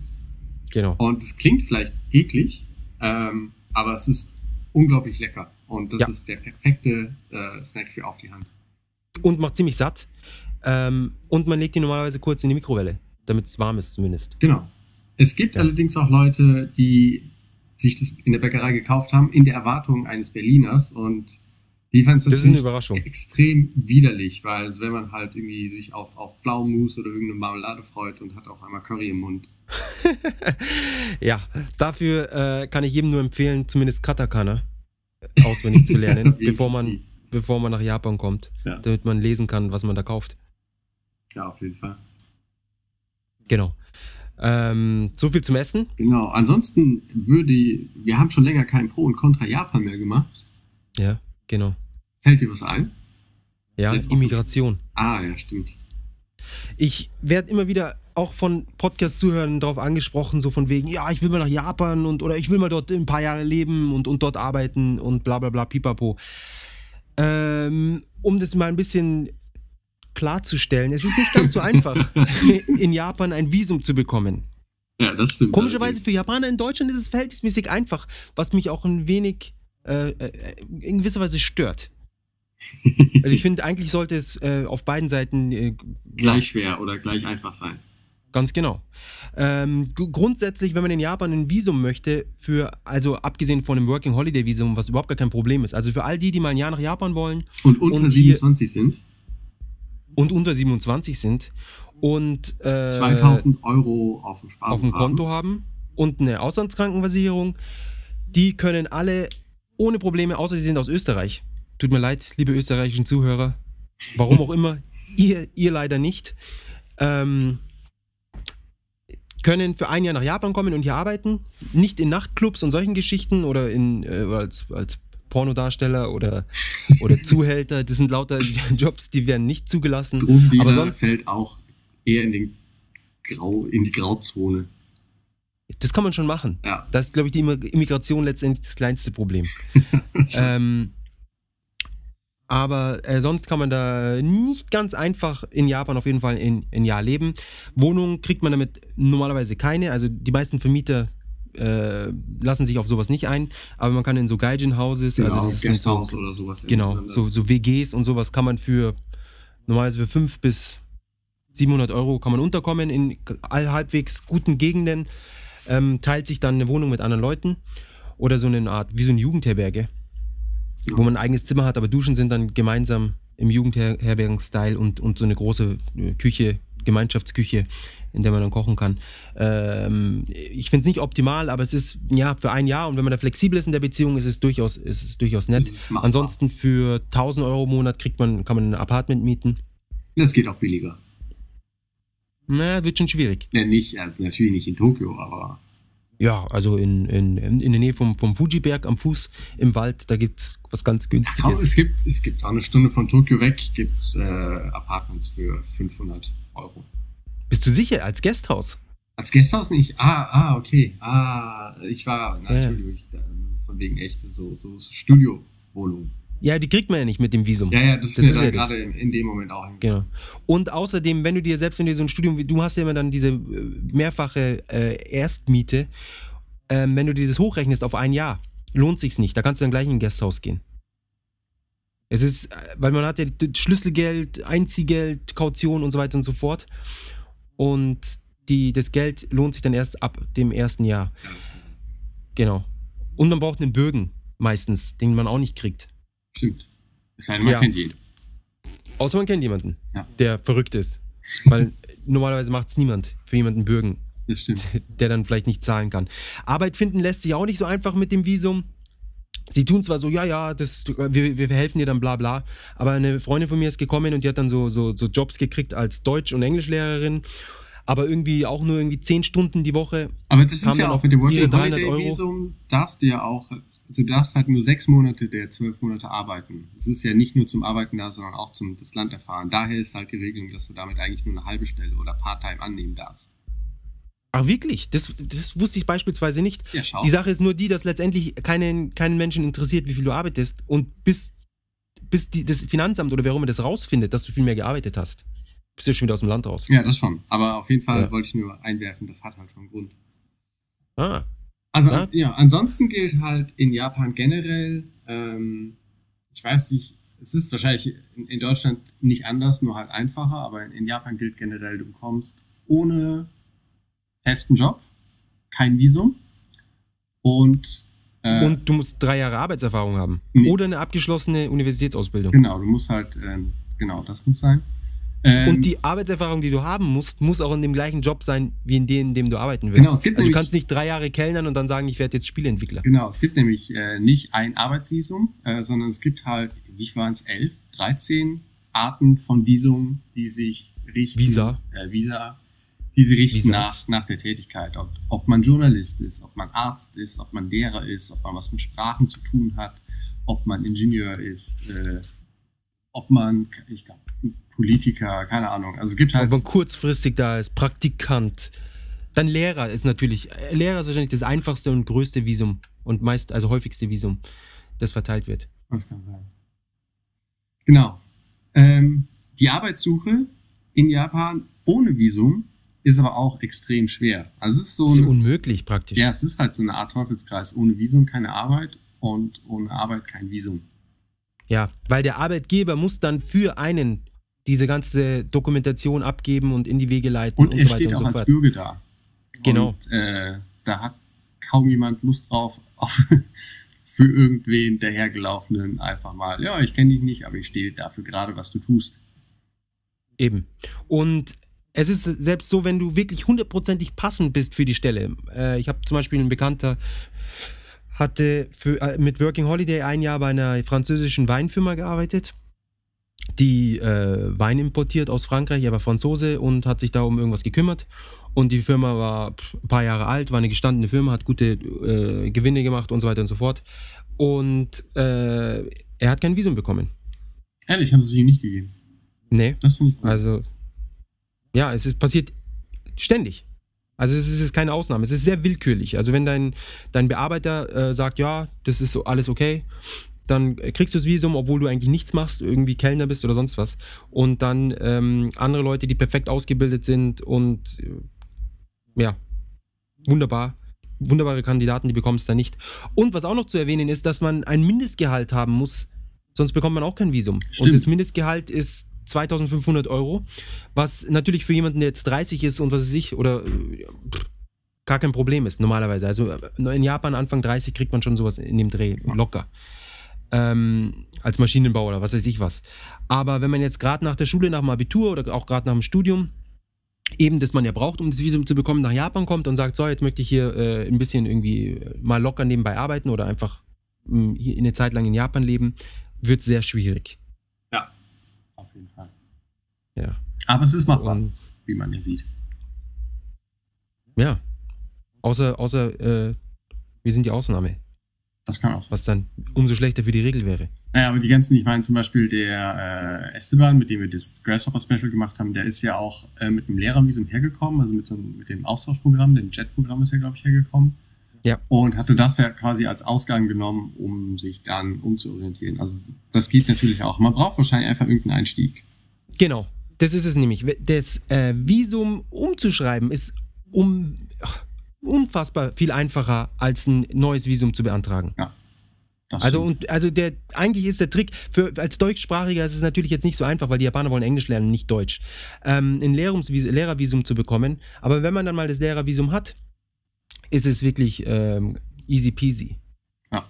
Genau. Und es klingt vielleicht eklig, ähm, aber es ist unglaublich lecker. Und das Ja. ist der perfekte äh, Snack für auf die Hand. Und macht ziemlich satt. Ähm, und man legt die normalerweise kurz in die Mikrowelle, damit es warm ist zumindest. Genau. Es gibt Ja. allerdings auch Leute, die sich das in der Bäckerei gekauft haben, in der Erwartung eines Berliners und die fanden es natürlich extrem widerlich, weil also wenn man halt irgendwie sich auf, auf Pflaumenmus oder irgendeine Marmelade freut und hat auf einmal Curry im Mund. ja, dafür äh, kann ich jedem nur empfehlen, zumindest Katakana auswendig zu lernen, bevor man, bevor man nach Japan kommt, Ja. damit man lesen kann, was man da kauft. Ja, auf jeden Fall. Genau. Ähm, so viel zum Essen. Genau. Ansonsten würde, wir haben schon länger kein Pro und Contra Japan mehr gemacht. Ja, genau. Fällt dir was ein? Ja, Jetzt auch so- Immigration. Ah, ja, stimmt. Ich werde immer wieder auch von Podcast-Zuhörern darauf angesprochen, so von wegen, ja, ich will mal nach Japan und oder ich will mal dort ein paar Jahre leben und, und dort arbeiten und bla bla bla pipapo. Ähm, um das mal ein bisschen klarzustellen, es ist nicht ganz so einfach, in Japan ein Visum zu bekommen. Ja, das stimmt. Komischerweise für Japaner in Deutschland ist es verhältnismäßig einfach, was mich auch ein wenig äh, äh, in gewisser Weise stört. Also ich finde, eigentlich sollte es äh, auf beiden Seiten äh, gleich schwer oder gleich einfach sein. Ganz genau. Ähm, grundsätzlich, wenn man in Japan ein Visum möchte, für, also abgesehen von einem Working Holiday Visum, was überhaupt gar kein Problem ist, also für all die, die mal ein Jahr nach Japan wollen Und unter Und hier- 27 sind und unter 27 sind und äh, 2000 Euro auf dem auf dem Konto haben und eine Auslandskrankenversicherung, die können alle ohne Probleme, außer sie sind aus Österreich. Tut mir leid, liebe österreichischen Zuhörer, warum auch immer, ihr, ihr leider nicht, ähm, können für ein Jahr nach Japan kommen und hier arbeiten, nicht in Nachtclubs und solchen Geschichten oder in, äh, als, als Pornodarsteller oder, oder Zuhälter, das sind lauter Jobs, die werden nicht zugelassen. Drogendealer Aber sonst- fällt auch eher in, den Grau, in die Grauzone. Das kann man schon machen. Ja. Das ist, glaube ich, die Immi- Immigration letztendlich das kleinste Problem. ähm, aber äh, sonst kann man da nicht ganz einfach in Japan auf jeden Fall in, in Jahr leben. Wohnungen kriegt man damit normalerweise keine. Also die meisten Vermieter äh, lassen sich auf sowas nicht ein. Aber man kann in so Gaijin-Houses, genau, also das sind so, oder sowas. genau, so, so WGs und sowas kann man für normalerweise für 5 bis 700 Euro kann man unterkommen in all- halbwegs guten Gegenden, ähm, teilt sich dann eine Wohnung mit anderen Leuten oder so eine Art, wie so eine Jugendherberge, Ja. wo man ein eigenes Zimmer hat, aber Duschen sind dann gemeinsam im Jugendherbergen-Style und, und so eine große äh, Küche, Gemeinschaftsküche, in der man dann kochen kann. Ähm, ich finde es nicht optimal, aber es ist ja für ein Jahr und wenn man da flexibel ist in der Beziehung, ist es durchaus, ist es durchaus nett. Ansonsten für 1000 Euro im Monat kriegt man, kann man ein Apartment mieten. Das geht auch billiger. Na, wird schon schwierig. Ja, nicht, also natürlich nicht in Tokio, aber Ja, also in, in, in der Nähe vom, vom Fuji-Berg am Fuß im Wald, da gibt es was ganz Günstiges. es gibt es gibt auch eine Stunde von Tokio weg, gibt es äh, Apartments für 500 Euro. Bist du sicher, als Gasthaus? Als Gasthaus nicht? Ah, ah, okay. Ah, ich war, na, Ja. Entschuldigung, ich, äh, von wegen echt, so, so, Studiowohnung. Ja, die kriegt man ja nicht mit dem Visum. Ja, ja, das, Das ist ja das. gerade in, in dem Moment auch Genau. Und außerdem, wenn du dir selbst, wenn du so ein Studium, du hast ja immer dann diese äh, mehrfache äh, Erstmiete, ähm, wenn du dir das hochrechnest auf ein Jahr, lohnt sich's nicht. Da kannst du dann gleich in ein Gasthaus gehen. Es ist, äh, weil man hat ja Schlüsselgeld, Einziehgeld, Kaution und so weiter und so fort. Und die, das Geld lohnt sich dann erst ab dem ersten Jahr. Genau. Und man braucht einen Bürgen meistens, den man auch nicht kriegt. stimmt. Es sei denn, man Ja. kennt jeden. Außer man kennt jemanden, Ja. der verrückt ist. Weil normalerweise macht es niemand für jemanden Bürgen, Das stimmt. der dann vielleicht nicht zahlen kann. Arbeit finden lässt sich auch nicht so einfach mit dem Visum. Sie tun zwar so, ja, ja, das, wir, wir helfen dir dann bla bla, aber eine Freundin von mir ist gekommen und die hat dann so, so, so Jobs gekriegt als Deutsch- und Englischlehrerin, aber irgendwie auch nur irgendwie zehn Stunden die Woche. Aber das ist ja auch mit dem ihre Working 300 Holiday Euro. Visum, darfst du ja auch, also du darfst halt nur sechs Monate der zwölf Monate arbeiten. Es ist ja nicht nur zum Arbeiten da, sondern auch zum das Land erfahren. Daher ist halt die Regelung, dass du damit eigentlich nur eine halbe Stelle oder Part-Time annehmen darfst. Ach wirklich? Das, das wusste ich beispielsweise nicht. Ja. Die Sache ist nur die, dass letztendlich keinen, keinen Menschen interessiert, wie viel du arbeitest. Und bis, bis die, das Finanzamt oder wer auch immer das rausfindet, dass du viel mehr gearbeitet hast, bist du schon wieder aus dem Land raus. ja, das schon. Aber auf jeden Fall Ja. wollte ich nur einwerfen, das hat halt schon einen Grund. Ah, Also Ja. ja, ansonsten gilt halt in Japan generell, ähm, ich weiß nicht, es ist wahrscheinlich in, Deutschland nicht anders, nur halt einfacher, aber in, in Japan gilt generell, du bekommst ohne festen Job kein Visum und, äh, und du musst drei Jahre Arbeitserfahrung haben. Nee. Oder eine abgeschlossene Universitätsausbildung. genau, du musst halt, ähm, genau, das muss sein. Ähm, Und die Arbeitserfahrung, die du haben musst, muss auch in dem gleichen Job sein, wie in dem, in dem du arbeiten willst. Genau, es gibt also du nämlich- kannst nicht drei Jahre kellnern und dann sagen, ich werde jetzt Spieleentwickler. Genau, es gibt nämlich äh, nicht ein Arbeitsvisum, äh, sondern es gibt halt, wie waren es, elf, 13 Arten von Visum, die sich richten. Visa. Äh, Visa, die sie richten nach, nach der Tätigkeit. Ob, ob man Journalist ist, ob man Arzt ist, ob man Lehrer ist, ob man was mit Sprachen zu tun hat, ob man Ingenieur ist, äh, ob man, ich glaube, Politiker, keine Ahnung. Also es gibt Ob halt, man kurzfristig da ist, Praktikant. Dann Lehrer ist natürlich, äh, Lehrer ist wahrscheinlich das einfachste und größte Visum und meist, also häufigste Visum, das verteilt wird. Das kann sein. Genau. Ähm, die Arbeitssuche in Japan ohne Visum ist aber auch extrem schwer. Also es ist so ist eine, unmöglich praktisch. ja, es ist halt so eine Art Teufelskreis. Ohne Visum keine Arbeit und ohne Arbeit kein Visum. Ja, weil der Arbeitgeber muss dann für einen diese ganze Dokumentation abgeben und in die Wege leiten Und, und, er so steht auch so als fort. Bürger da. Genau. Und äh, da hat kaum jemand Lust drauf, auf, für irgendwen dahergelaufenen einfach mal, ja, ich kenne dich nicht, aber ich stehe dafür gerade, was du tust. Eben. Und es ist selbst so, wenn du wirklich hundertprozentig passend bist für die Stelle. Äh, ich habe zum Beispiel einen Bekannter, hatte für, äh, mit Working Holiday ein Jahr bei einer französischen Weinfirma gearbeitet, die äh, Wein importiert aus Frankreich, er war Franzose und hat sich da um irgendwas gekümmert. Und die Firma war ein paar Jahre alt, war eine gestandene Firma, hat gute äh, Gewinne gemacht und so weiter und so fort. Und äh, er hat kein Visum bekommen. Ehrlich, haben sie es ihm nicht gegeben. Nee. Das finde ich gut. Also, ja, es ist passiert ständig. Also es ist, keine Ausnahme. Es ist sehr willkürlich. Also wenn dein, dein Bearbeiter äh, sagt, ja, das ist so alles okay, dann kriegst du das Visum, obwohl du eigentlich nichts machst, irgendwie Kellner bist oder sonst was. Und dann ähm, andere Leute, die perfekt ausgebildet sind und äh, ja, wunderbar. Wunderbare Kandidaten, die bekommst du da nicht. Und was auch noch zu erwähnen ist, dass man ein Mindestgehalt haben muss, sonst bekommt man auch kein Visum. Stimmt. Und das Mindestgehalt ist 2500 Euro, was natürlich für jemanden, der jetzt 30 ist und was weiß ich, oder äh, pff, gar kein Problem ist normalerweise. Also äh, in Japan Anfang 30 kriegt man schon sowas in dem Dreh locker. Ähm, als Maschinenbauer oder was weiß ich was. Aber wenn man jetzt gerade nach der Schule, nach dem Abitur oder auch gerade nach dem Studium eben, das man ja braucht, um das Visum zu bekommen, nach Japan kommt und sagt, so, jetzt möchte ich hier äh, ein bisschen irgendwie äh, mal locker nebenbei arbeiten oder einfach mh, hier eine Zeit lang in Japan leben, wird sehr schwierig. Auf jeden Fall. Ja. Aber es ist machbar, Und, wie man hier sieht. ja. Außer, außer äh, wir sind die Ausnahme, Das kann auch sein. was dann umso schlechter für die Regel wäre. Naja, aber die ganzen, ich meine zum Beispiel der äh, Esteban, mit dem wir das Grasshopper Special gemacht haben, der ist ja auch äh, mit einem Lehrervisum hergekommen, also mit, so, einem- mit dem Austauschprogramm, dem JET-Programm ist er, glaube ich, hergekommen. Ja. Und hatte das ja quasi als Ausgang genommen, um sich dann umzuorientieren. Also das geht natürlich auch. Man braucht wahrscheinlich einfach irgendeinen Einstieg. Genau, das ist es nämlich. Das äh, Visum umzuschreiben ist um, unfassbar viel einfacher, als ein neues Visum zu beantragen. Ja. das Also, und, also der, eigentlich ist der Trick, für, als Deutschsprachiger ist es natürlich jetzt nicht so einfach, weil die Japaner wollen Englisch lernen, nicht Deutsch, ähm, ein Lehrervisum zu bekommen. Aber wenn man dann mal das Lehrervisum hat, ist es wirklich ähm, easy peasy ja,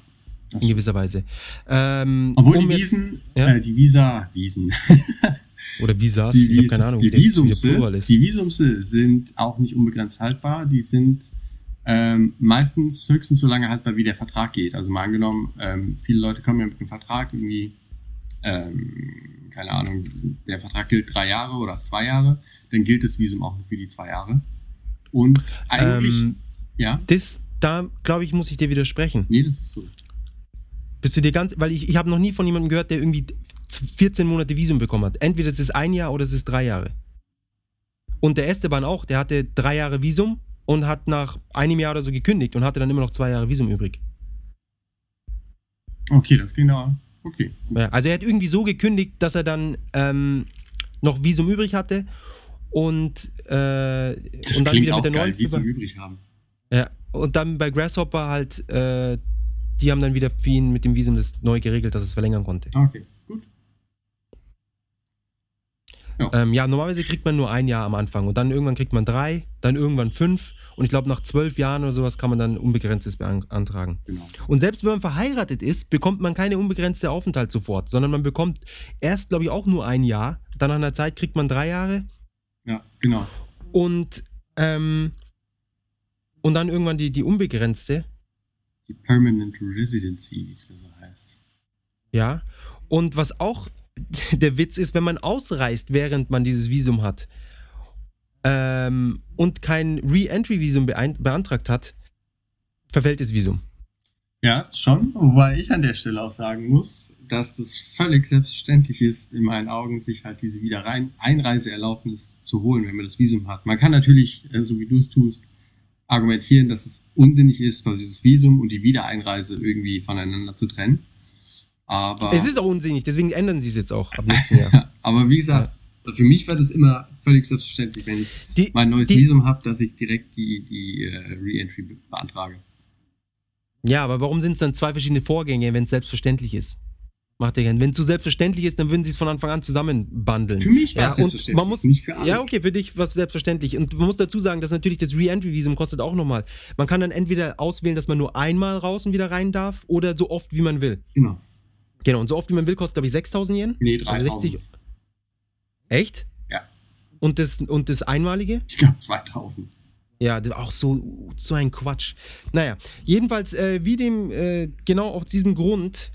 in gewisser Weise. Ähm, Obwohl um die jetzt- Wiesen, ja? äh, die Visa, Wiesen, Oder Visas, die, ich habe keine Ahnung, die, Visumse, die Visumse sind auch nicht unbegrenzt haltbar. Die sind ähm, meistens höchstens so lange haltbar, wie der Vertrag geht. Also mal angenommen, ähm, viele Leute kommen ja mit einem Vertrag irgendwie, ähm, keine Ahnung, der Vertrag gilt drei Jahre oder zwei Jahre, dann gilt das Visum auch nur für die zwei Jahre. Und eigentlich, Ähm, ja, das, da glaube ich, muss ich dir widersprechen. nee, das ist so. Bist du dir ganz, weil ich, ich habe noch nie von jemandem gehört, der irgendwie 14 Monate Visum bekommen hat. Entweder es ist ein Jahr oder es ist drei Jahre. Und der Esteban auch, der hatte drei Jahre Visum und hat nach einem Jahr oder so gekündigt und hatte dann immer noch zwei Jahre Visum übrig. Okay, das ging da, okay. Also er hat irgendwie so gekündigt, dass er dann ähm, noch Visum übrig hatte und, äh, Das und dann wieder mit der neuen Visum übrig haben. Ja, und dann bei Grasshopper halt, äh, die haben dann wieder für ihn mit dem Visum das neu geregelt, dass er es verlängern konnte. Okay, gut. Ähm, ja, normalerweise kriegt man nur ein Jahr am Anfang und dann irgendwann kriegt man drei, dann irgendwann fünf und ich glaube nach zwölf Jahren oder sowas kann man dann unbegrenztes beantragen. Genau. Und selbst wenn man verheiratet ist, bekommt man keine unbegrenzte Aufenthalt sofort, sondern man bekommt erst, glaube ich, auch nur ein Jahr, dann nach einer Zeit kriegt man drei Jahre Ja, genau. und, ähm, und dann irgendwann die, die unbegrenzte, Die Permanent Residency, wie es ja so heißt. ja. Und was auch der Witz ist, wenn man ausreist, während man dieses Visum hat ähm, und kein Re-Entry-Visum beantragt hat, verfällt das Visum. Ja, schon. Wobei ich an der Stelle auch sagen muss, dass das völlig selbstverständlich ist, in meinen Augen, sich halt diese Wiederrein Einreiseerlaubnis zu holen, wenn man das Visum hat. Man kann natürlich, äh, so wie du es tust, argumentieren, dass es unsinnig ist, quasi das Visum und die Wiedereinreise irgendwie voneinander zu trennen. Aber, Es ist auch unsinnig, deswegen ändern sie es jetzt auch ab nächsten Jahr. aber wie gesagt, für mich war das immer völlig selbstverständlich, wenn ich Die, mein neues die, Visum habe, dass ich direkt die, die äh, Re-Entry be beantrage. ja, aber warum sind es dann zwei verschiedene Vorgänge, wenn es selbstverständlich ist? Macht ja keinen. Wenn es so selbstverständlich ist, dann würden sie es von Anfang an zusammenbandeln. Für mich war Ja, es selbstverständlich, man muss- nicht für alle. Ja, okay, für dich war es selbstverständlich. Und man muss dazu sagen, dass natürlich das Re-Entry-Visum kostet auch nochmal. Man kann dann entweder auswählen, dass man nur einmal raus und wieder rein darf oder so oft, wie man will. Genau. Genau, und so oft, wie man will, kostet, glaube ich, 6000 Yen. Nee, Also 3000. 60. Echt? Ja. Und das, und das Einmalige? Ich glaube 2000. Ja, auch so, so ein Quatsch. Naja, jedenfalls, äh, wie dem, äh, genau aus diesem Grund,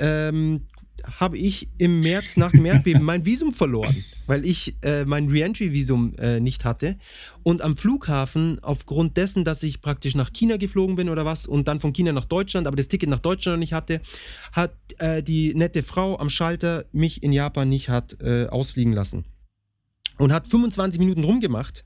ähm, habe ich im März nach dem Erdbeben mein Visum verloren, weil ich äh, mein Reentry-Visum äh, nicht hatte. Und am Flughafen, aufgrund dessen, dass ich praktisch nach China geflogen bin oder was und dann von China nach Deutschland, aber das Ticket nach Deutschland noch nicht hatte, hat äh, die nette Frau am Schalter mich in Japan nicht hat äh, ausfliegen lassen. Und hat 25 Minuten rumgemacht,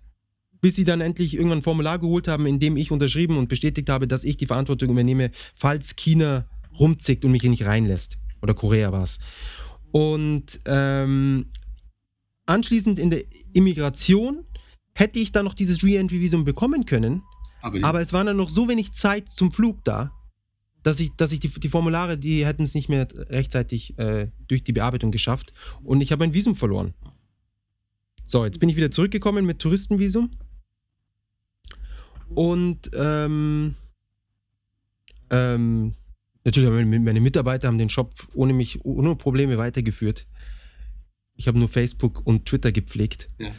bis sie dann endlich irgendwann ein Formular geholt haben, in dem ich unterschrieben und bestätigt habe, dass ich die Verantwortung übernehme, falls China rumzickt und mich hier nicht reinlässt. Oder Korea war es. Und ähm, anschließend in der Immigration hätte ich dann noch dieses Re-Entry-Visum bekommen können, Aber, aber es war dann noch so wenig Zeit zum Flug da, dass ich, dass ich die, die Formulare, die hätten es nicht mehr rechtzeitig äh, durch die Bearbeitung geschafft und ich habe mein Visum verloren. So, jetzt bin ich wieder zurückgekommen mit Touristenvisum und ähm, ähm, natürlich meine Mitarbeiter haben den Shop ohne mich ohne Probleme weitergeführt. Ich habe nur Facebook und Twitter gepflegt. Ja.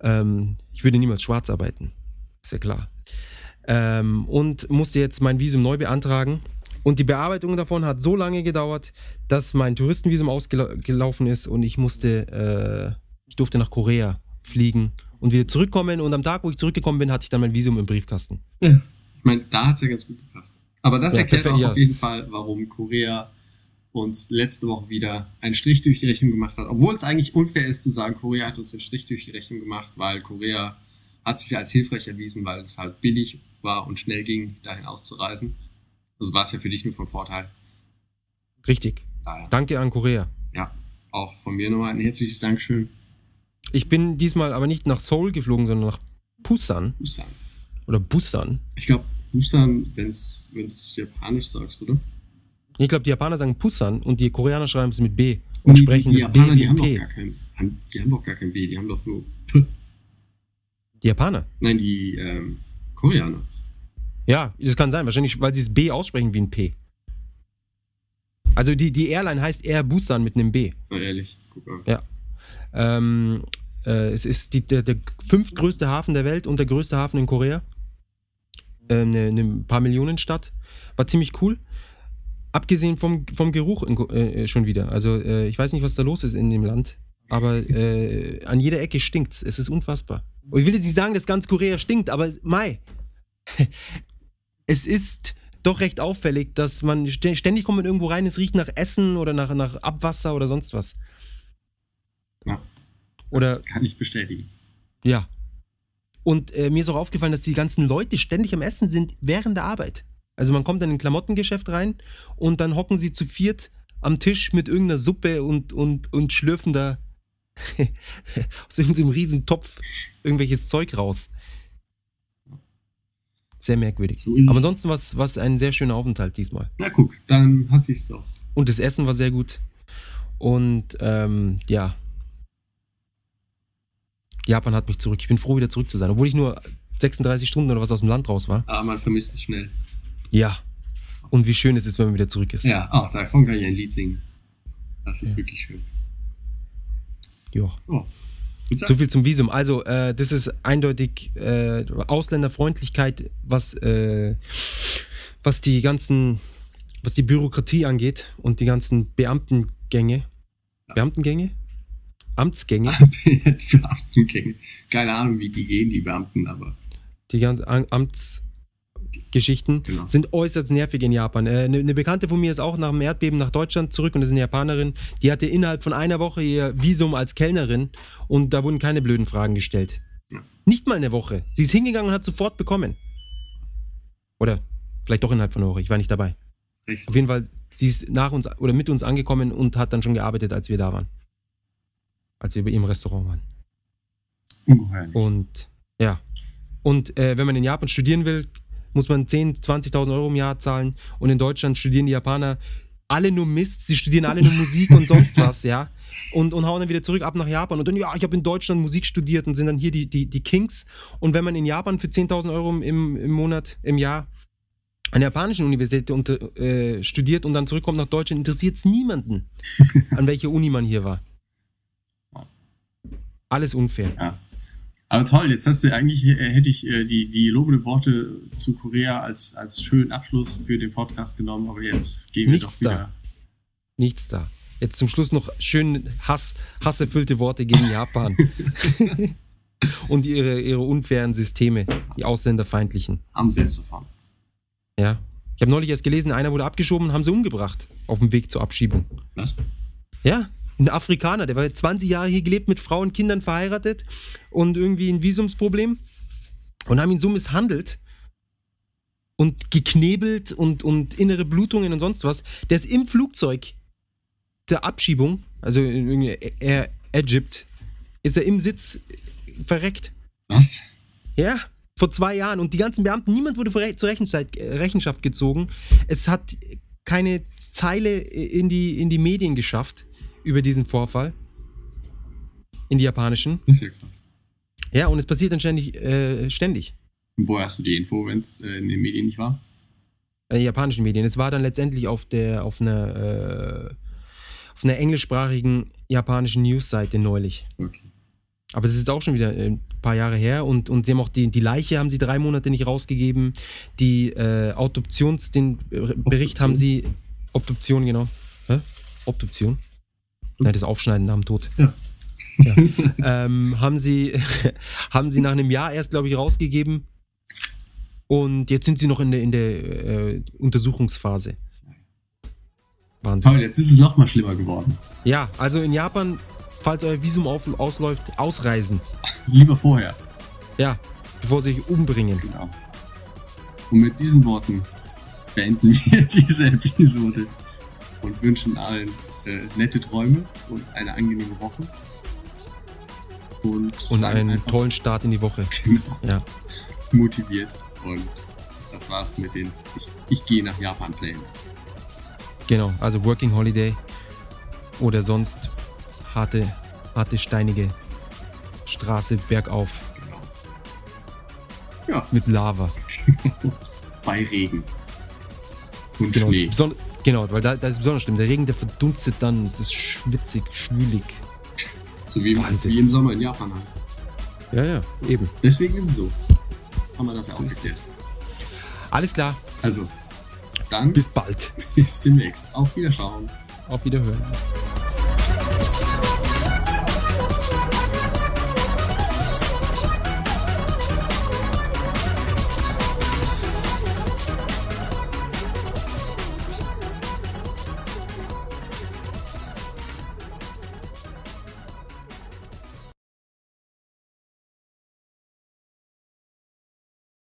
Ähm, ich würde niemals schwarz arbeiten, ist ja klar. Ähm, und musste jetzt mein Visum neu beantragen. Und die Bearbeitung davon hat so lange gedauert, dass mein Touristenvisum ausgelaufen ist und ich musste, äh, ich durfte nach Korea fliegen und wieder zurückkommen. Und am Tag, wo ich zurückgekommen bin, hatte ich dann mein Visum im Briefkasten. ja. Ich meine, da hat es ja ganz gut gepasst. Aber das Ja, erklärt auch auf jeden Fall, warum Korea uns letzte Woche wieder einen Strich durch die Rechnung gemacht hat. Obwohl es eigentlich unfair ist zu sagen, Korea hat uns den Strich durch die Rechnung gemacht, weil Korea hat sich als hilfreich erwiesen, weil es halt billig war und schnell ging, dahin auszureisen. Also war es ja für dich nur von Vorteil. Richtig. Daher, Danke an Korea. ja, auch von mir nochmal ein herzliches Dankeschön. Ich bin diesmal aber nicht nach Seoul geflogen, sondern nach Busan Busan. oder Busan. Ich glaube, Busan, wenn es japanisch sagst, oder? Ich glaube, die Japaner sagen Busan und die Koreaner schreiben es mit B und die, sprechen die das B Japaner, wie die haben doch P. gar kein, haben, die haben doch gar kein B, die haben doch nur P. Die Japaner. Nein, die ähm, Koreaner. Ja, das kann sein, wahrscheinlich, weil sie das B aussprechen wie ein P. Also die, die Airline heißt Air Busan mit einem B. Na ehrlich, guck mal. Ja. Ähm, äh, es ist die, der, der fünftgrößte Hafen der Welt und der größte Hafen in Korea. Ähm, eine, eine paar Millionen Stadt. War ziemlich cool. Abgesehen vom, vom Geruch in, äh, schon wieder. Also äh, ich weiß nicht, was da los ist in dem Land. Aber äh, an jeder Ecke stinkt's. Es ist unfassbar. Und ich will jetzt nicht sagen, dass ganz Korea stinkt, aber es- Mai. es ist doch recht auffällig, dass man stä- ständig kommt man irgendwo rein, es riecht nach Essen oder nach, nach Abwasser oder sonst was. Ja. Oder Das kann ich bestätigen. ja. Und äh, mir ist auch aufgefallen, dass die ganzen Leute ständig am Essen sind während der Arbeit. Also man kommt dann in ein Klamottengeschäft rein und dann hocken sie zu viert am Tisch mit irgendeiner Suppe und, und, und schlürfen da aus irgendeinem riesen Topf irgendwelches Zeug raus. Sehr merkwürdig. So Aber ansonsten war es ein sehr schöner Aufenthalt diesmal. Na guck, dann hat sich's doch. Und das Essen war sehr gut. Und ähm, ja. Japan hat mich zurück. Ich bin froh, wieder zurück zu sein. Obwohl ich nur 36 Stunden oder was aus dem Land raus war. Aber man vermisst es schnell. Ja. Und wie schön es ist, wenn man wieder zurück ist. Ja, auch davon kann ich ein Lied singen. Das ist Ja. wirklich schön. Ja. Oh. So viel zum Visum. Also, äh, das ist eindeutig äh, Ausländerfreundlichkeit, was, äh, was die ganzen, was die Bürokratie angeht und die ganzen Beamtengänge. Ja. Beamtengänge? Amtsgänge? Beamtengänge. Keine Ahnung, wie die gehen, die Beamten, aber die ganzen Am- Amtsgeschichten Genau. sind äußerst nervig in Japan. Eine äh, ne- ne Bekannte von mir ist auch nach dem Erdbeben nach Deutschland zurück und ist eine Japanerin. Die hatte innerhalb von einer Woche ihr Visum als Kellnerin und da wurden keine blöden Fragen gestellt. Ja. Nicht mal eine Woche. Sie ist hingegangen und hat sofort bekommen. Oder vielleicht doch innerhalb von einer Woche. Ich war nicht dabei. recht. Auf jeden Fall, sie ist nach uns oder mit uns angekommen und hat dann schon gearbeitet, als wir da waren. Als wir bei ihrem Restaurant waren. Ungeheuerlich. Und ja. Und äh, wenn man in Japan studieren will, muss man 10.000, 20.000 Euro im Jahr zahlen. Und in Deutschland studieren die Japaner alle nur Mist. Sie studieren alle nur Musik und sonst was, ja. Und, und hauen dann wieder zurück ab nach Japan. Und dann, ja, ich habe in Deutschland Musik studiert und sind dann hier die, die, die Kings. Und wenn man in Japan für 10.000 Euro im, im Monat, im Jahr an der japanischen Universität unter, äh, studiert und dann zurückkommt nach Deutschland, interessiert es niemanden, an welcher Uni man hier war. Alles unfair. Ja. Aber toll, jetzt hast du eigentlich, äh, hätte ich äh, die, die lobenden Worte zu Korea als, als schönen Abschluss für den Podcast genommen, aber jetzt gehen wir Nichts doch wieder. Nichts da. Jetzt zum Schluss noch schön Hass, hasserfüllte Worte gegen Japan. Und ihre, ihre unfairen Systeme, die ausländerfeindlichen. Haben sie jetzt davon. Ja. Ich habe neulich erst gelesen, einer wurde abgeschoben, haben sie umgebracht. Auf dem Weg zur Abschiebung. Was? Ja, ein Afrikaner, der war jetzt 20 Jahre hier gelebt, mit Frauen und Kindern verheiratet und irgendwie ein Visumsproblem. Und haben ihn so misshandelt und geknebelt und, und innere Blutungen und sonst was. Der ist im Flugzeug der Abschiebung, also in Air Egypt, ist er im Sitz verreckt. Was? Ja, vor zwei Jahren. Und die ganzen Beamten, niemand wurde zur Rechenzeit, äh, Rechenschaft gezogen. Es hat keine Zeile in die, in die Medien geschafft über diesen Vorfall. In die japanischen. Das ist ja krass. Ja, und es passiert dann ständig. Äh, ständig. Woher hast du die Info, wenn es äh, in den Medien nicht war? Äh, japanischen Medien. Es war dann letztendlich auf der, auf einer, äh, auf einer englischsprachigen japanischen Newsseite neulich. Okay. Aber es ist jetzt auch schon wieder ein paar Jahre her und, und sie haben auch die, die Leiche haben sie drei Monate nicht rausgegeben. Die äh, Autoptions, den äh, Bericht haben sie. Obduktion, genau. Hä? Obduktion? Nein, das Aufschneiden nach dem Tod. Ja. Ja. ähm, haben sie haben sie nach einem Jahr erst, glaube ich, rausgegeben. Und jetzt sind sie noch in der, in der äh, Untersuchungsphase. Wahnsinn. Toll, jetzt ist es noch mal schlimmer geworden. Ja, also in Japan, falls euer Visum auf, ausläuft, ausreisen. Lieber vorher. Ja, bevor sie sich umbringen. Genau. Und mit diesen Worten beenden wir diese Episode. und wünschen allen äh, nette Träume und eine angenehme Woche. Und, Und einen einfach, tollen Start in die Woche. Genau, Ja. motiviert. Und das war's mit den Ich, ich gehe nach Japan Plänen. Genau, also Working Holiday oder sonst harte, harte steinige Straße bergauf Genau. Ja, mit Lava. bei Regen. Und Genau, Schnee. beson- genau weil da, da ist besonders schlimm. Der Regen, der verdunstet dann, es ist schwitzig, schwülig. So wie im, Wahnsinn. wie im Sommer in Japan halt. Ja, ja, eben. Deswegen ist es so. Haben wir das ja So auch es. Alles klar, Also, dann bis, bis bald. bis demnächst. Auf Wiederschauen. Auf Wiederhören.